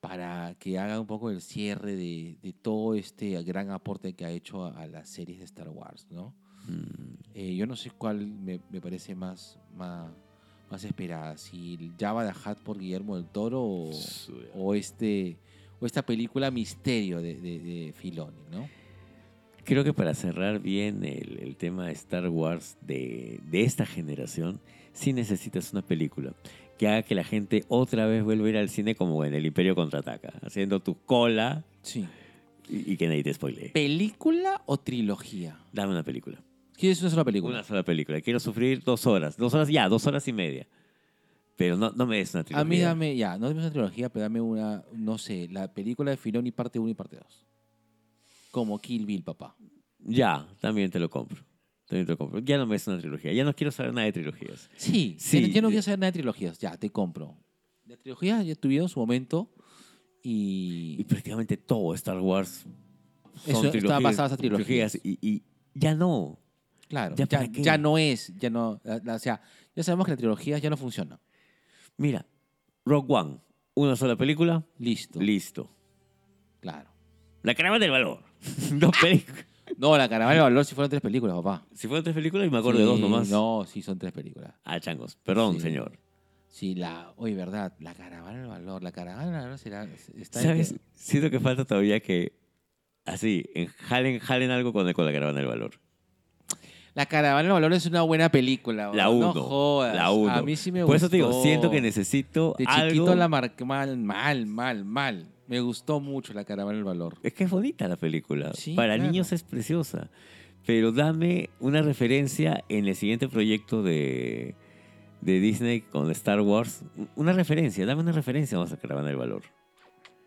para que haga un poco el cierre de, de todo este gran aporte que ha hecho a, a las series de Star Wars, ¿no? Eh, yo no sé cuál me, me parece más, más, más esperada, si Java de Hat por Guillermo del Toro o, o este, o esta película Misterio de, de, de Filoni, ¿no? Creo que para cerrar bien el, el tema de Star Wars de, de esta generación, sí necesitas una película que haga que la gente otra vez vuelva a ir al cine como en el Imperio Contraataca, haciendo tu cola Sí. y, y que nadie te spoilee. ¿Película o trilogía? Dame una película. ¿Quieres una sola película? Una sola película. Quiero sufrir dos horas. Dos horas ya, dos horas y media. Pero no, no me des una trilogía. A mí dame, ya, no dame una trilogía, pero dame una, no sé, la película de Filoni parte 1 y parte 2. Como Kill Bill, papá. Ya, también te lo compro. Te compro. Ya no me des una trilogía. Ya no quiero saber nada de trilogías. Sí, Sí. ya, no- ya no quiero saber nada de trilogías, ya, te compro. La trilogía ya tuvieron su momento Y y... prácticamente todo Star Wars Eso son está trilogías, basado en trilogías. Y, y ya no. Claro, ¿Ya ya, ya no es, ya no, la- la- o sea, ya sabemos que la trilogía ya no funciona. Mira, Rock One, una sola película, Listo, listo. claro. La caravana del valor. dos películas. No, la Caravana del Valor si fueron tres películas, papá. Si fueron tres películas, y me acuerdo de dos Sí, nomás. No, sí son tres películas. Ah, changos. Perdón, Sí. señor. Sí, la, oye, verdad, la caravana del valor, la caravana del valor será, está ¿Sabes? Siento que falta todavía que, así, en- jalen, jalen algo con, con la caravana del valor. La caravana del valor es una buena película. La no 1. jodas. La 1. A mí sí me Por gustó. eso te digo, siento que necesito De algo... chiquito la marqué mal, mal, mal, mal. Me gustó mucho la caravana del valor. Es que es bonita la película. Sí, Para claro. niños es preciosa. Pero dame una referencia en el siguiente proyecto de, de Disney con Star Wars. Una referencia, dame una referencia vamos a Caravana del Valor.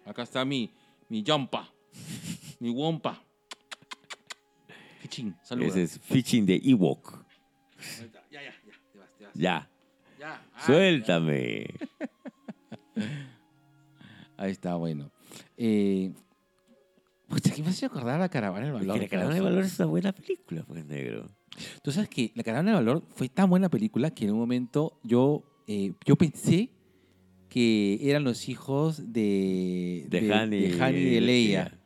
Acá está mi, mi Yampa, mi Wompa. Fichín, saludos. Ese es Fishing de Ewok. Ya, ya, ya, te vas, te vas. Ya, Ya, ay, suéltame. Ahí está, bueno. Eh, pucha, ¿qué me hace acordar la caravana del valor? la Caravana del Valor es una buena película, pues, negro. Tú sabes que La Caravana del Valor fue tan buena película que en un momento yo, eh, yo pensé que eran los hijos de, De de Han y de Leia. Leia.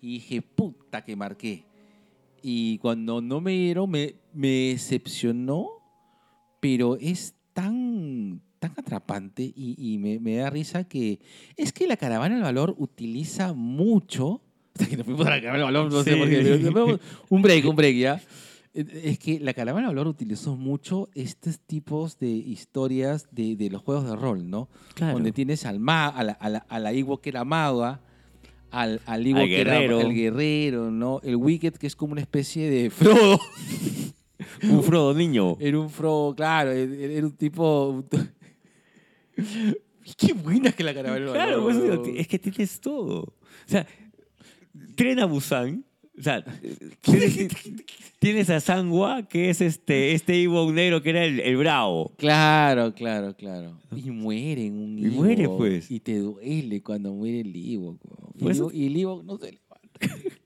Y dije, puta que marqué. Y cuando no me dieron, me, me decepcionó, pero es tan, tan atrapante y, y me, me da risa que es que la Caravana del Valor utiliza mucho. Hasta que nos fuimos a la Caravana del Valor, no sé por qué. Un break, un break, ¿ya? Es que la Caravana del Valor utilizó mucho estos tipos de historias de, de los juegos de rol, ¿no? Claro. Donde tienes al ma, a la, a la, a la Ewok que era maga, al, al que era el guerrero, ¿no? El Wicked que es como una especie de Frodo. Un Frodo niño. Era un Frodo, claro, era un tipo... Qué buena que la Caravana Claro, pues, digo, es que tienes todo. O sea, Tren a Busan. O sea, tienes, tienes a Sangwa, que es este, este Ewok negro que era el, el bravo. Claro, claro, claro. Y mueren un Y muere, pues. Y te duele cuando muere el weón. Y, eso- y el Ewok no se levanta.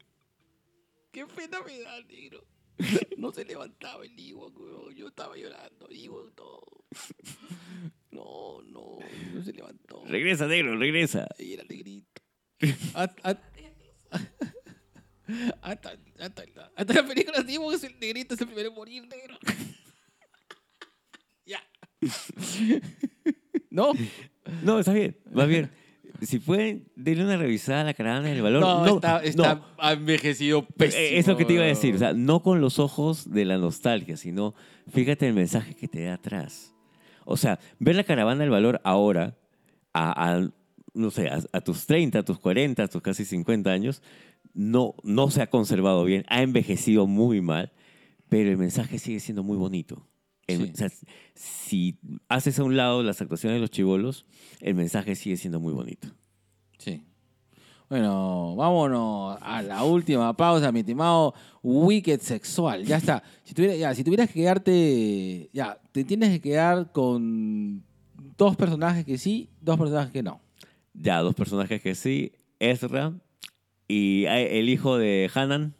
Qué pena me da, negro. No se levantaba el weón. Yo estaba llorando, Ewok, no. No, no, no se levantó. Regresa, negro, regresa. Y era negrito. Hasta, hasta, hasta, hasta, hasta la película Ewok es el negrito, es el primero en morir, negro. ya. ¿No? No, está bien, más bien. Si pueden, denle una revisada a la caravana del valor. No, No, está, está envejecido pésimo. Eh, Es lo que te iba a decir, o sea, no con los ojos de la nostalgia, sino fíjate el mensaje que te da atrás. O sea, ver la caravana del valor ahora, a, a, no sé, a, a tus 30, a tus 40, a tus casi 50 años, no, no se ha conservado bien, ha envejecido muy mal, pero el mensaje sigue siendo muy bonito. El- Sí. o sea, si haces a un lado las actuaciones de los chivolos, el mensaje sigue siendo muy bonito. Sí. Bueno, vámonos a la última pausa, mi estimado Wicked Sexual. Ya está. Si, tuviera, ya, si tuvieras que quedarte. Ya, te tienes que quedar con dos personajes que sí, dos personajes que no. Ya, dos personajes que sí, Ezra y eh, el hijo de Hanan,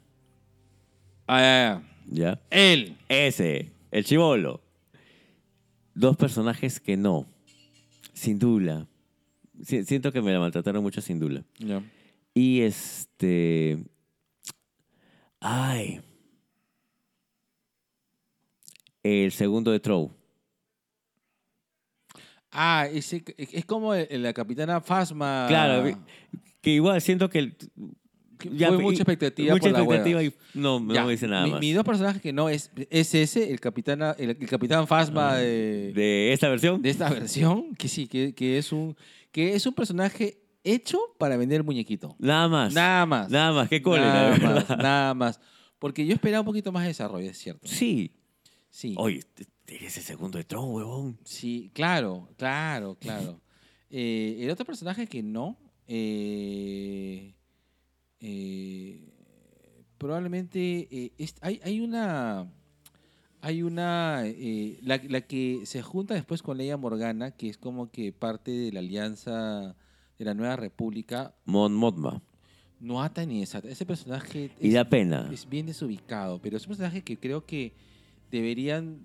Ah, ya. él. Ese, el chivolo. Dos personajes que no. Sindula. Si- Siento que me la maltrataron mucho Sindula. Ya. Y este. Ay. El segundo de Trow. Ah, ese, es como la capitana Fasma. Claro, que igual siento que. el- ya, fue mucha expectativa Mucha por la expectativa hueva. y no, no Ya, me dice nada mi, más. Mis dos personajes que no es, es ese, el capitán, el, el capitán Fasma de, De esta versión. de esta versión, que sí, que, que es un que es un personaje hecho para vender el muñequito. Nada más. Nada más. Nada más. Qué cólera, nada más, nada más. Porque yo esperaba un poquito más de desarrollo, es cierto. Sí. Sí. Oye, eres el segundo de Tron, huevón. Sí, claro, claro, claro. Eh, el otro personaje que no, eh, eh, probablemente es- hay, hay una, hay una, eh, la, la que se junta después con Leia Morgana, que es como que parte de la alianza de la Nueva República, Mon Mothma. no ata ni esa. Ese personaje Y es- da pena. es bien desubicado, pero es un personaje que creo que deberían,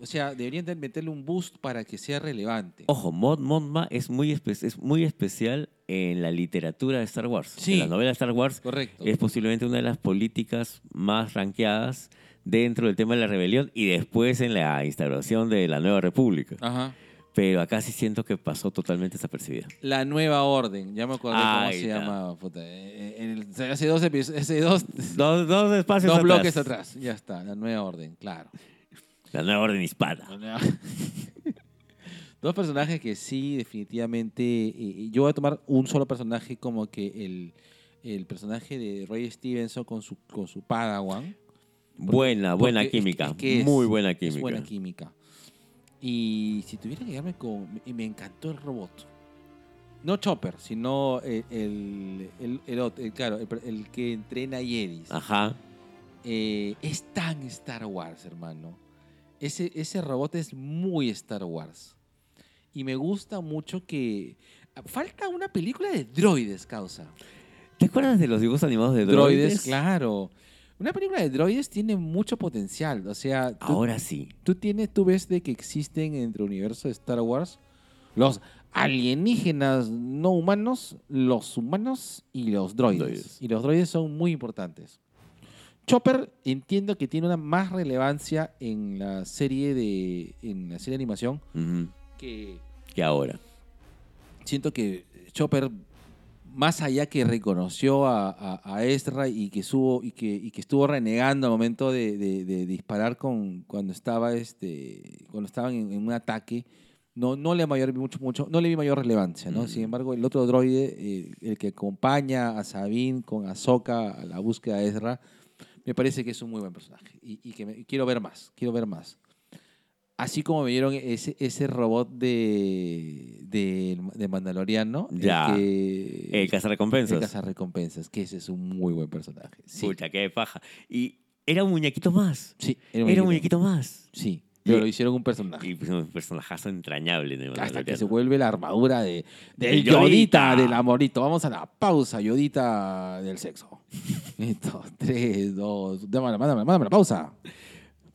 o sea, deberían de meterle un boost para que sea relevante. Ojo, Mon Mothma es muy, es muy especial en la literatura de Star Wars. Sí. En la novela de Star Wars Correcto. es posiblemente una de las políticas más ranqueadas dentro del tema de la rebelión y después en la instauración de la Nueva República. Ajá. Pero acá sí siento que pasó totalmente desapercibida. La nueva orden, ya me acordé cómo se está. llama. puta, eh, en el- hace dos, episodios, hace dos, Dos, dos espacios dos atrás. bloques atrás. Ya está, la nueva orden, claro. La Nueva Orden Hispana. Dos personajes que sí, definitivamente. eh, yo voy a tomar un solo personaje como que el, el personaje de Ray Stevenson con su, con su Padawan. Buena, buena Porque es- química. es que es- Muy buena química. Es buena química. Y si tuviera que quedarme con. Me, me encantó el robot. No Chopper, sino el, el, el- el claro, el, que entrena Jedis. Ajá. Eh, es tan Star Wars, hermano. Ese, ese robot es muy Star Wars. Y me gusta mucho que. Falta una película de droides, causa. ¿Te acuerdas de los dibujos animados de Droides, droides? claro. Una película de droides tiene mucho potencial. O sea, tú- Ahora sí. tú tienes, tú ves de que existen entre el universo de Star Wars los alienígenas no humanos, los humanos y los droides. Droides. Y los droides son muy importantes. Chopper entiendo que tiene una más relevancia en la serie de en la serie de animación que Que ahora. siento que Chopper más allá que reconoció a, a- a Ezra y que, subo, y, que, y que estuvo renegando al momento de, de- de disparar con, cuando estaba este cuando estaban en, en un ataque no, no le mayor mucho mucho no le vi mayor relevancia no Mm. sin embargo el otro droide eh, el que acompaña a Sabine con Ahsoka a la búsqueda de Ezra me parece que es un muy buen personaje y, y que me- quiero ver más quiero ver más Así como me dieron ese, ese robot de, de, de Mandaloriano. el Ya. que- El cazarrecompensas. el cazarrecompensas, que ese es un muy buen personaje. Sí, Pucha, qué paja. Y era un muñequito más. sí Era un muñequito más. Sí, Pero lo hicieron un personaje. Y pues, un personajazo entrañable en el Hasta que se vuelve la armadura de, del De Yodita, Yodita. del amorito. Vamos a la pausa, Yodita del sexo. Listo, tres, dos, mándame, mándame, mándame la pausa.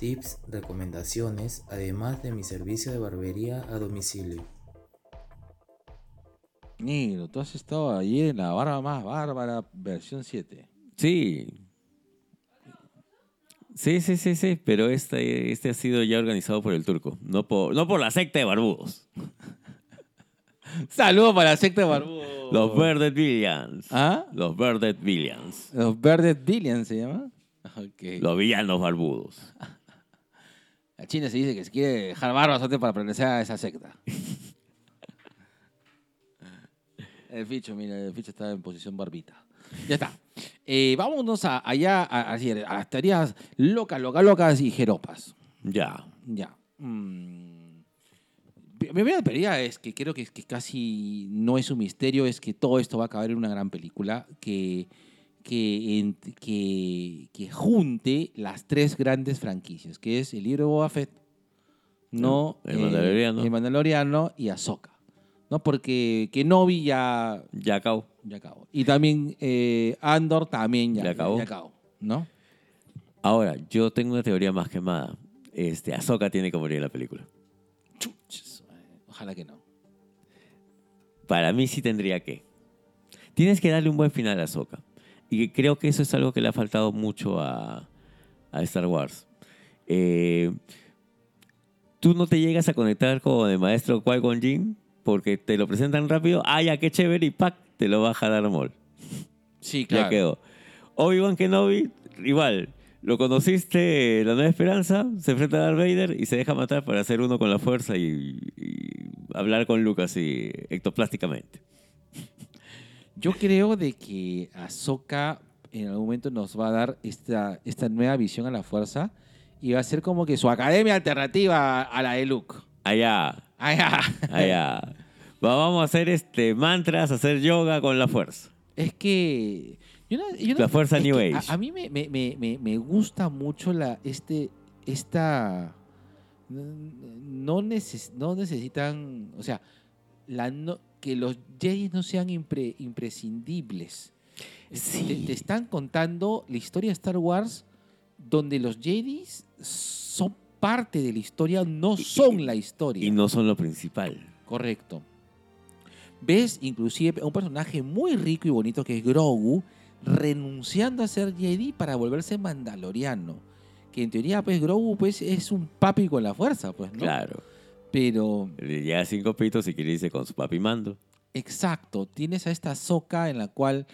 tips, recomendaciones, además de mi servicio de barbería a domicilio. Negro, tú has estado ayer en la barba más bárbara, versión 7. Sí. Sí, sí, sí, sí, pero este, este ha sido ya organizado por el turco, no por, no por la secta de barbudos. Saludos para la secta de barbudo. Los Verded Villains. ¿Ah? Los Verded Villains. Los Verded Billions se llama. Ok. Los villanos barbudos. La China se dice que se quiere dejar barba solamente para pertenecer a esa secta. el ficho, mira, el ficho está en posición barbita. Ya está. Eh, vámonos a, allá a, a- a las teorías locas, locas, locas y jeropas. Ya. Ya. Mm. Mi mi primera teoría es que creo que, que casi no es un misterio, es que todo esto va a acabar en una gran película que, que, que, que junte las tres grandes franquicias, que es el libro de Boba Fett, no, El Mandaloriano. el Mandaloriano y Ahsoka. ¿no? Porque Kenobi ya, Ya acabó. ya acabó. Y también eh, Andor también ya, Ya acabó. ya acabó, ¿no? Ahora, yo tengo una teoría más quemada. Este, Ahsoka tiene que morir en la película. Chuches, Ojalá que no. Para mí sí tendría que. Tienes que darle un buen final a Ahsoka. Y creo que eso es algo que le ha faltado mucho a, a Star Wars. Eh, Tú no te llegas a conectar con el maestro Qui-Gon Jinn porque te lo presentan rápido. Ah, ya, qué chévere. Y ¡pac! Te lo baja Darth Maul. Sí, Ya quedó. Obi-Wan Kenobi, igual. Lo conociste, La Nueva Esperanza, se enfrenta a Darth Vader y se deja matar para hacer uno con la fuerza y, y hablar con Luke así ectoplásticamente. Yo creo de que Ahsoka en algún momento nos va a dar esta, esta nueva visión a la fuerza y va a ser como que su academia alternativa a la de Luke. Allá, allá. Va- Vamos a hacer este mantras, hacer yoga con la fuerza. Es que. yo no- yo no- La fuerza New Age. A, a mí me, me- me- me- me gusta mucho la, este, esta. No, neces- no necesitan. O sea, la no- que los Jedi no sean impre- imprescindibles. Sí. Te, te están contando la historia de Star Wars donde los Jedi son parte de la historia, no son la historia. Y no son lo principal. Correcto. Ves inclusive a un personaje muy rico y bonito que es Grogu renunciando a ser Jedi para volverse mandaloriano. Que en teoría, pues, Grogu pues, es un papi con la fuerza, pues, ¿no? Claro. Pero, llega cinco pitos y quiere irse con su papi mando. exacto, tienes a esta soca en la cual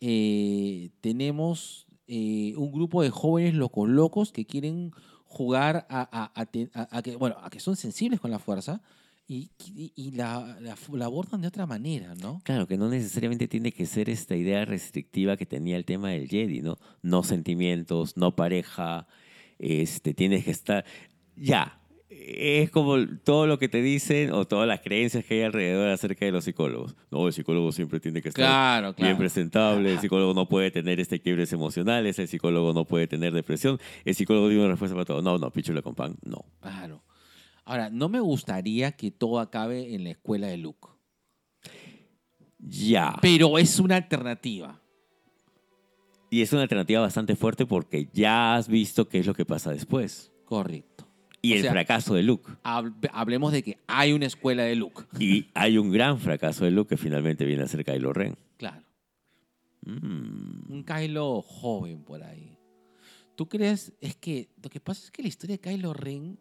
eh, tenemos eh, un grupo de jóvenes locos locos que quieren jugar a, a- a te- a- a que, bueno, a que son sensibles con la fuerza y, y- y la, la- la abordan de otra manera, ¿no? Claro, que no necesariamente tiene que ser esta idea restrictiva que tenía el tema del Jedi, ¿no? No sentimientos, no pareja, este, tienes que estar... Ya, es como todo lo que te dicen o todas las creencias que hay alrededor acerca de los psicólogos. No, el psicólogo siempre tiene que estar Claro, bien presentable, el psicólogo no puede tener este quiebres emocionales, el psicólogo no puede tener depresión, el psicólogo tiene una respuesta para todo. No, no, pichula con pan, no. Claro. Ahora, no me gustaría que todo acabe en la escuela de Luke, Ya. pero es una alternativa. Y es una alternativa bastante fuerte porque ya has visto qué es lo que pasa después. Correcto. Y O el sea- fracaso de Luke. Hab- Hablemos de que hay una escuela de Luke. Y hay un gran fracaso de Luke que finalmente viene a ser Kylo Ren. Claro. Mm. Un Kylo joven por ahí. ¿Tú crees? Es que lo que pasa es que la historia de Kylo Ren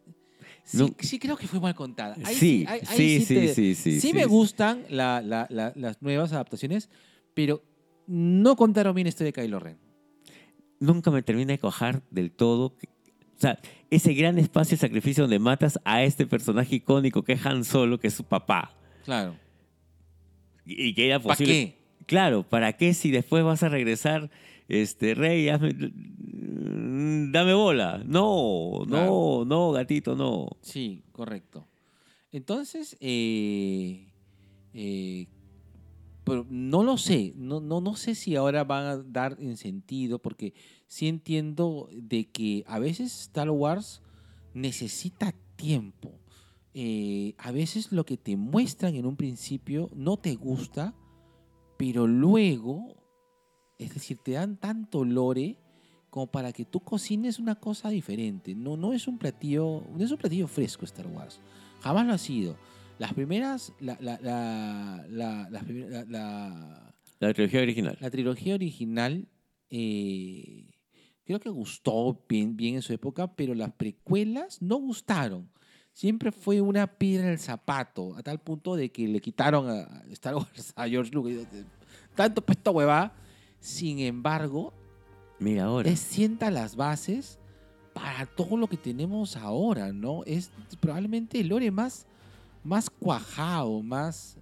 sí, No. sí creo que fue mal contada. Ahí Sí, ahí- ahí sí, sí, te- sí, sí, sí, me gustan la- la- la- las nuevas adaptaciones, pero no contaron bien la historia de Kylo Ren. Nunca me termina de cojar del todo. Que- sea, ese gran espacio de sacrificio donde matas a este personaje icónico que es Han Solo, que es su papá. Claro. Y, y que era ¿Para posible. qué? Claro, ¿para qué si después vas a regresar, este, Rey, hazme- dame bola? No, no, no, gatito, no. Sí, correcto. Entonces, eh, eh, pero no lo sé, no, no, no sé si ahora van a dar en sentido, porque sí entiendo de que a veces Star Wars necesita tiempo. Eh, a veces lo que te muestran en un principio no te gusta, pero luego, es decir, te dan tanto lore como para que tú cocines una cosa diferente. No, no es un platillo, no es un platillo fresco Star Wars. Jamás lo ha sido. Las primeras, la, la, la, la, trilogía original. la trilogía original eh, creo que gustó bien, bien en su época, pero las precuelas no gustaron. Siempre fue una piedra en el zapato, a tal punto de que le quitaron a Star Wars a George Lucas. Tanto puesto hueva. Sin embargo, Mira ahora. es sienta las bases para todo lo que tenemos ahora, ¿no? Es probablemente el lore más, más cuajado, más...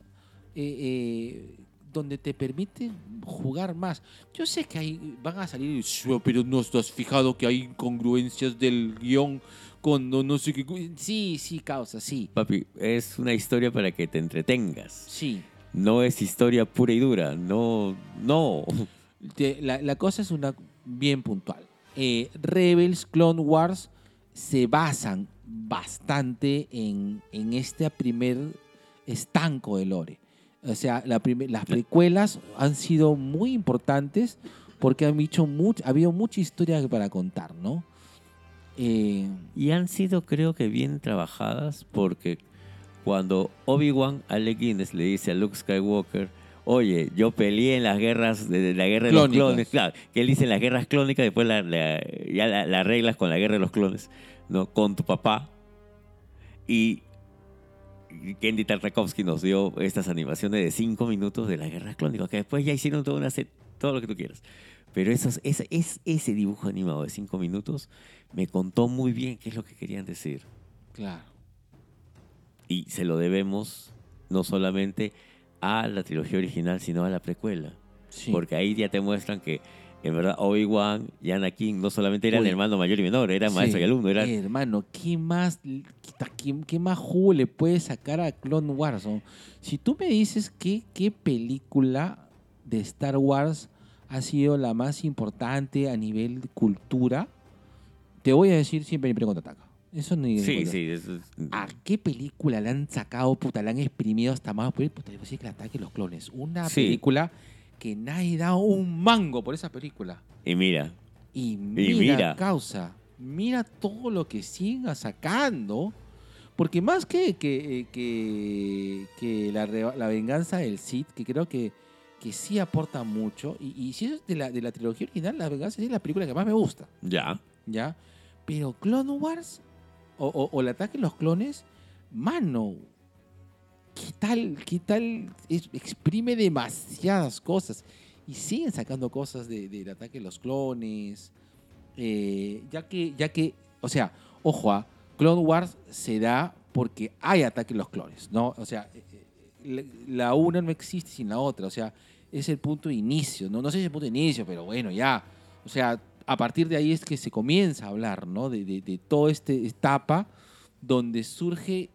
eh, eh, donde te permite jugar más. Yo sé que hay, van a salir, "Sí, pero no estás fijado que hay incongruencias del guion con no, sé qué. cu-". Sí, sí, causa, sí. Papi, es una historia para que te entretengas. Sí. No es historia pura y dura. No, no. La cosa es una bien puntual. Eh, Rebels, Clone Wars se basan bastante en, en este primer estanco de Lore. O sea, la las precuelas han sido muy importantes porque han dicho much- ha habido mucha historia para contar, ¿no? Eh, Y han sido, creo que, bien trabajadas porque cuando Obi-Wan Guinness le dice a Luke Skywalker, oye, yo peleé en las guerras de, de la guerra de Clónicas. los clones, claro, que él dice en las guerras clónicas, después la, la- ya la, la arreglas con la guerra de los clones, ¿no? Con tu papá. Y Kendy Tartakovsky nos dio estas animaciones de cinco minutos de las guerras clónicas, que después ya hicieron toda una set, todo lo que tú quieras. Pero esos, ese, es, ese dibujo animado de cinco minutos me contó muy bien qué es lo que querían decir. claro. Y se lo debemos no solamente a la trilogía original, sino a la precuela. Sí. Porque ahí ya te muestran que, en verdad, Obi-Wan y Anakin no solamente eran Uy. hermano mayor y menor, eran maestro Sí. y alumno. Eran, hermano, ¿qué más, qué, qué más jugo le puedes sacar a Clone Wars? no? Si tú me dices que, qué película de Star Wars ha sido la más importante a nivel de cultura, te voy a decir siempre Imperio Contraataca. Eso ni sí, sí. eso es- ¿A qué película le han sacado, puta, le han exprimido hasta más? Puta, a decir que el ataque de los clones. Una Sí. película que nadie da un mango por esa película. Y mira, Y mira, mira. causa, mira todo lo que siguen sacando. Porque más que, que, que, que la, la venganza del Sith, que creo que, que sí aporta mucho, y, y si es de la, de la trilogía original, la venganza es la película que más me gusta, ya. ¿ya? Pero Clone Wars, o, o- o el ataque de los clones, mano, ¿qué tal? ¿Qué tal? Exprime demasiadas cosas. Y siguen sacando cosas de- del ataque de los clones. eh, ya que, ya que, o sea, ojo, a Clone Wars se da porque hay ataque de los clones, ¿no? O sea, eh, eh, la una no existe sin la otra. O sea, es el punto de inicio. No, no sé si es el punto de inicio, pero bueno, ya. O sea, a partir de ahí es que se comienza a hablar, ¿no? De, de, de toda esta etapa donde surge,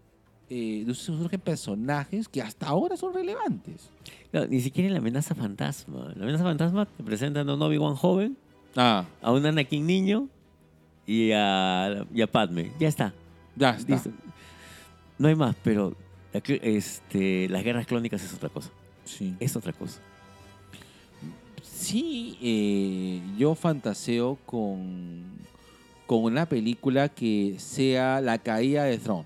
eh, surgen personajes que hasta ahora son relevantes. No, ni siquiera en la amenaza fantasma. La amenaza fantasma te presentan a un Obi-Wan joven, Ah, a un Anakin niño y a, y a Padme. Ya está. ya está. Listo. No hay más, pero la este, las guerras clónicas es otra cosa. Sí. Es otra cosa. Sí, eh, yo fantaseo con, con una película que sea la caída de Thrawn.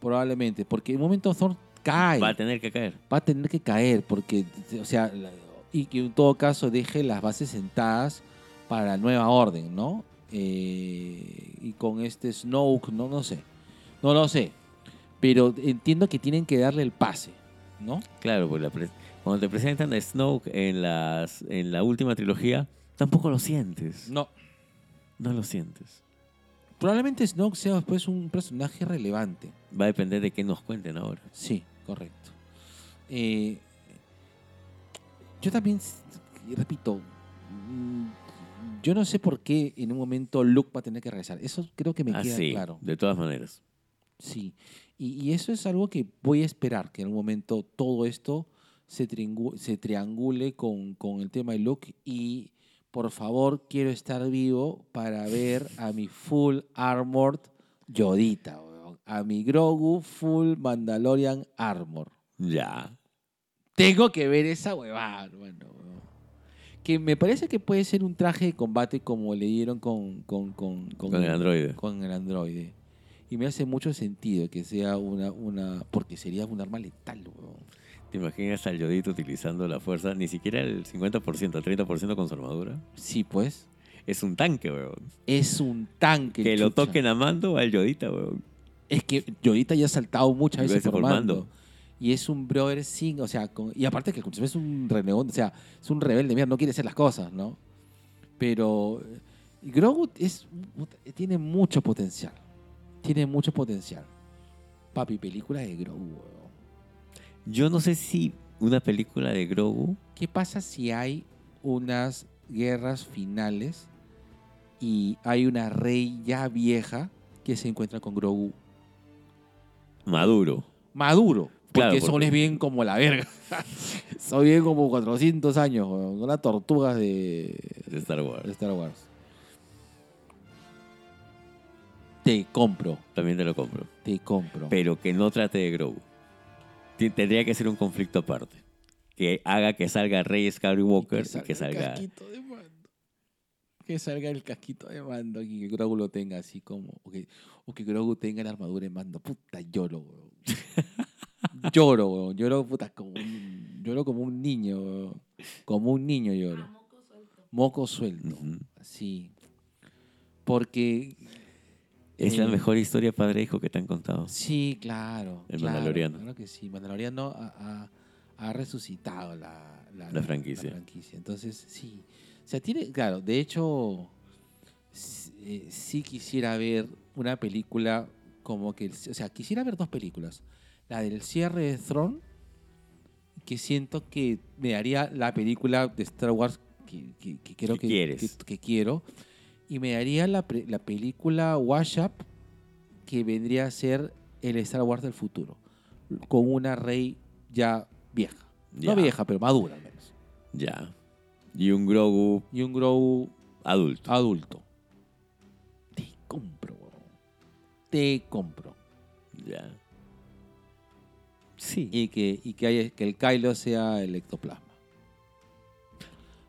Probablemente, porque en un momento Thrawn cae. Va a tener que caer. va a tener que caer porque, o sea, y que en todo caso deje las bases sentadas para la nueva orden, ¿no? Eh, y con este Snoke, no, no sé, no lo sé, pero entiendo que tienen que darle el pase, ¿no? Claro, la pre- cuando te presentan a Snoke en, las, en la última trilogía, tampoco lo sientes. No, No lo sientes. Probablemente Snoke sea después un personaje relevante. Va a depender de qué nos cuenten ahora. Sí, correcto. Eh, yo también, repito, mm, yo no sé por qué en un momento Luke va a tener que regresar. Eso creo que me Ah, queda sí, claro. de todas maneras. Sí. Y, y eso es algo que voy a esperar, que en un momento todo esto se, se triangule con, con el tema de Luke. Y por favor, quiero estar vivo para ver a mi full armored Yodita, weón. a mi Grogu full Mandalorian armor. Ya. Tengo que ver esa huevada, hermano. weón. Que me parece que puede ser un traje de combate como le dieron con, con, con, Con el androide. Con el androide. Y me hace mucho sentido que sea una. una porque sería un arma letal, weón. ¿Te imaginas al Yodito utilizando la fuerza? Ni siquiera el 50%, el 30% con su armadura. Sí, pues. Es un tanque, weón. Es un tanque. Que lo toquen a mando al Yodita, weón. Es que Yodita ya ha saltado muchas veces por mando. mando. Y es un brother sin, o sea, con- y aparte que el es un renegón, o sea, es un rebelde, mira, no quiere hacer las cosas, ¿no? Pero eh, Grogu es, tiene mucho potencial. Tiene mucho potencial. Papi, película de Grogu, weón. Yo no sé si una película de Grogu. ¿Qué pasa si hay unas guerras finales y hay una rey ya vieja que se encuentra con Grogu Maduro. maduro? Porque Claro, son porque- es bien como la verga. son bien como 400 años, son las tortugas de, De Star Wars. de Star Wars. Te compro, También te lo compro. te compro. Pero que no trate de Grogu. Tendría que ser un conflicto aparte. Que haga que salga Rey Skywalker y que el salga. casquito de mando. Que salga el casquito de mando y que Grogu lo tenga así como. O que, o que Grogu tenga la armadura de mando. Puta, lloro, weón. lloro, weón. Lloro, puta, como un, lloro como un niño, weón. Como un niño lloro. Moco suelto. Ujú. Así. Porque. Es la mejor historia padre-hijo que te han contado. Sí, claro. El claro, Mandaloriano. Claro que sí. Mandaloriano ha, ha- ha resucitado la, La franquicia. la franquicia. Entonces, sí. O sea, tiene. Claro, de hecho, eh, sí quisiera ver una película como que. O sea, quisiera ver dos películas. La del cierre de Throne, que siento que me daría la película de Star Wars que, que- que creo que quiero. Y me daría la, la película Wash Up, que vendría a ser el Star Wars del futuro. Con una rey ya vieja. Ya. No vieja, pero madura al menos. Ya. Y un Grogu Y un Grogu adulto. adulto. Te compro. Te compro. Ya. Sí. Y que, y que, haya- que el Kylo sea el ectoplasma.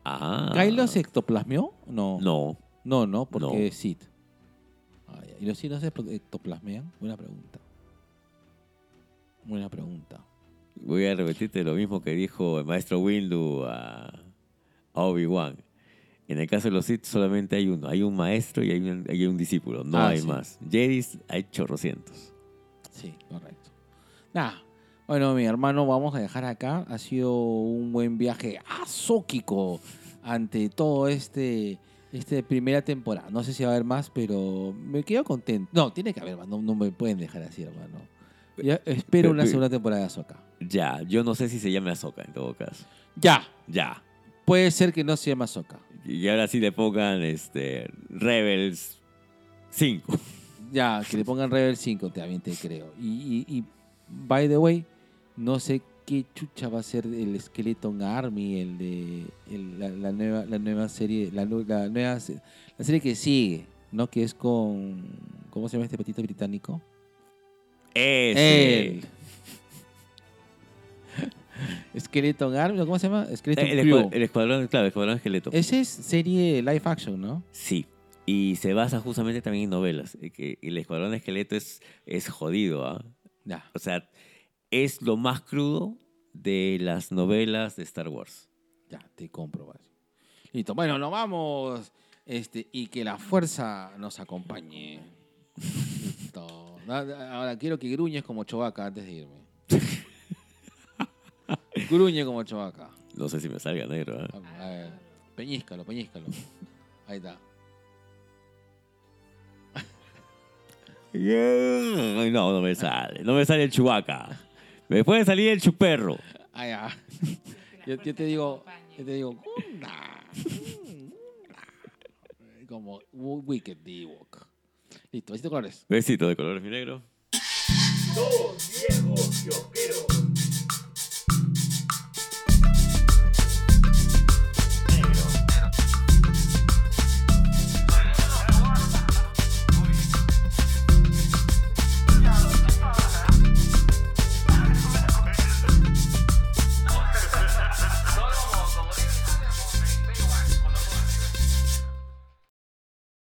Ah. ¿Kylo se ectoplasmió? No. No. No, no, porque No. es Sith. Ah. ¿Y los Sith no se ectoplasmean? Buena pregunta. Buena pregunta. Voy a repetirte lo mismo que dijo el maestro Windu a, a Obi-Wan. En el caso de los Sith solamente hay uno. Hay un maestro y hay un, hay un discípulo. No Ah, hay sí. más. Jedis hay chorrocientos. Sí, correcto. Nada. Bueno, mi hermano, vamos a dejar acá. Ha sido un buen viaje azóquico ante todo este, este primera temporada. No sé si va a haber más, pero me quedo contento. No, tiene que haber más. No, no me pueden dejar así, hermano. Ya espero una segunda temporada de Ahsoka. Ya, yo no sé si se llame Ahsoka en todo caso. Ya. Ya. Puede ser que no se llame Ahsoka. Y ahora sí le pongan este, Rebels 5. Ya, que le pongan Rebel 5, también te creo. Y, y, y, by the way, no sé qué chucha va a ser el Skeleton Army, el de el- la, la nueva, la nueva serie, la, nu- la nueva la serie que sigue, ¿no? Que es con ¿cómo se llama este patito británico? Ese. Él. Skeleton Army. ¿cómo se llama? Skeleton El, escuadrón, el escuadrón, claro, el escuadrón esqueleto. Ese es serie live action, ¿no? Sí. Y se basa justamente también en novelas. eh, el escuadrón esqueleto es, es jodido, ¿ah? Ya. O sea, es lo más crudo de las novelas de Star Wars. Ya, te compro. vale. Listo. Bueno, nos vamos. Este, y que la fuerza nos acompañe. Listo. Ahora quiero que gruñes como Chovaca antes de irme. Gruñe como Chovaca. No sé si me salga negro. Vamos, a ver. Peñíscalo, peñíscalo. Ahí está. No, no me sale. No me sale el chubaca. Me puede salir el chuperro. Ah, ya. Yo, yo te digo, yo te digo, como Wicked the Ewok. Listo, besito colores. Besito de colores mi negro. Dos viejos kiosqueros.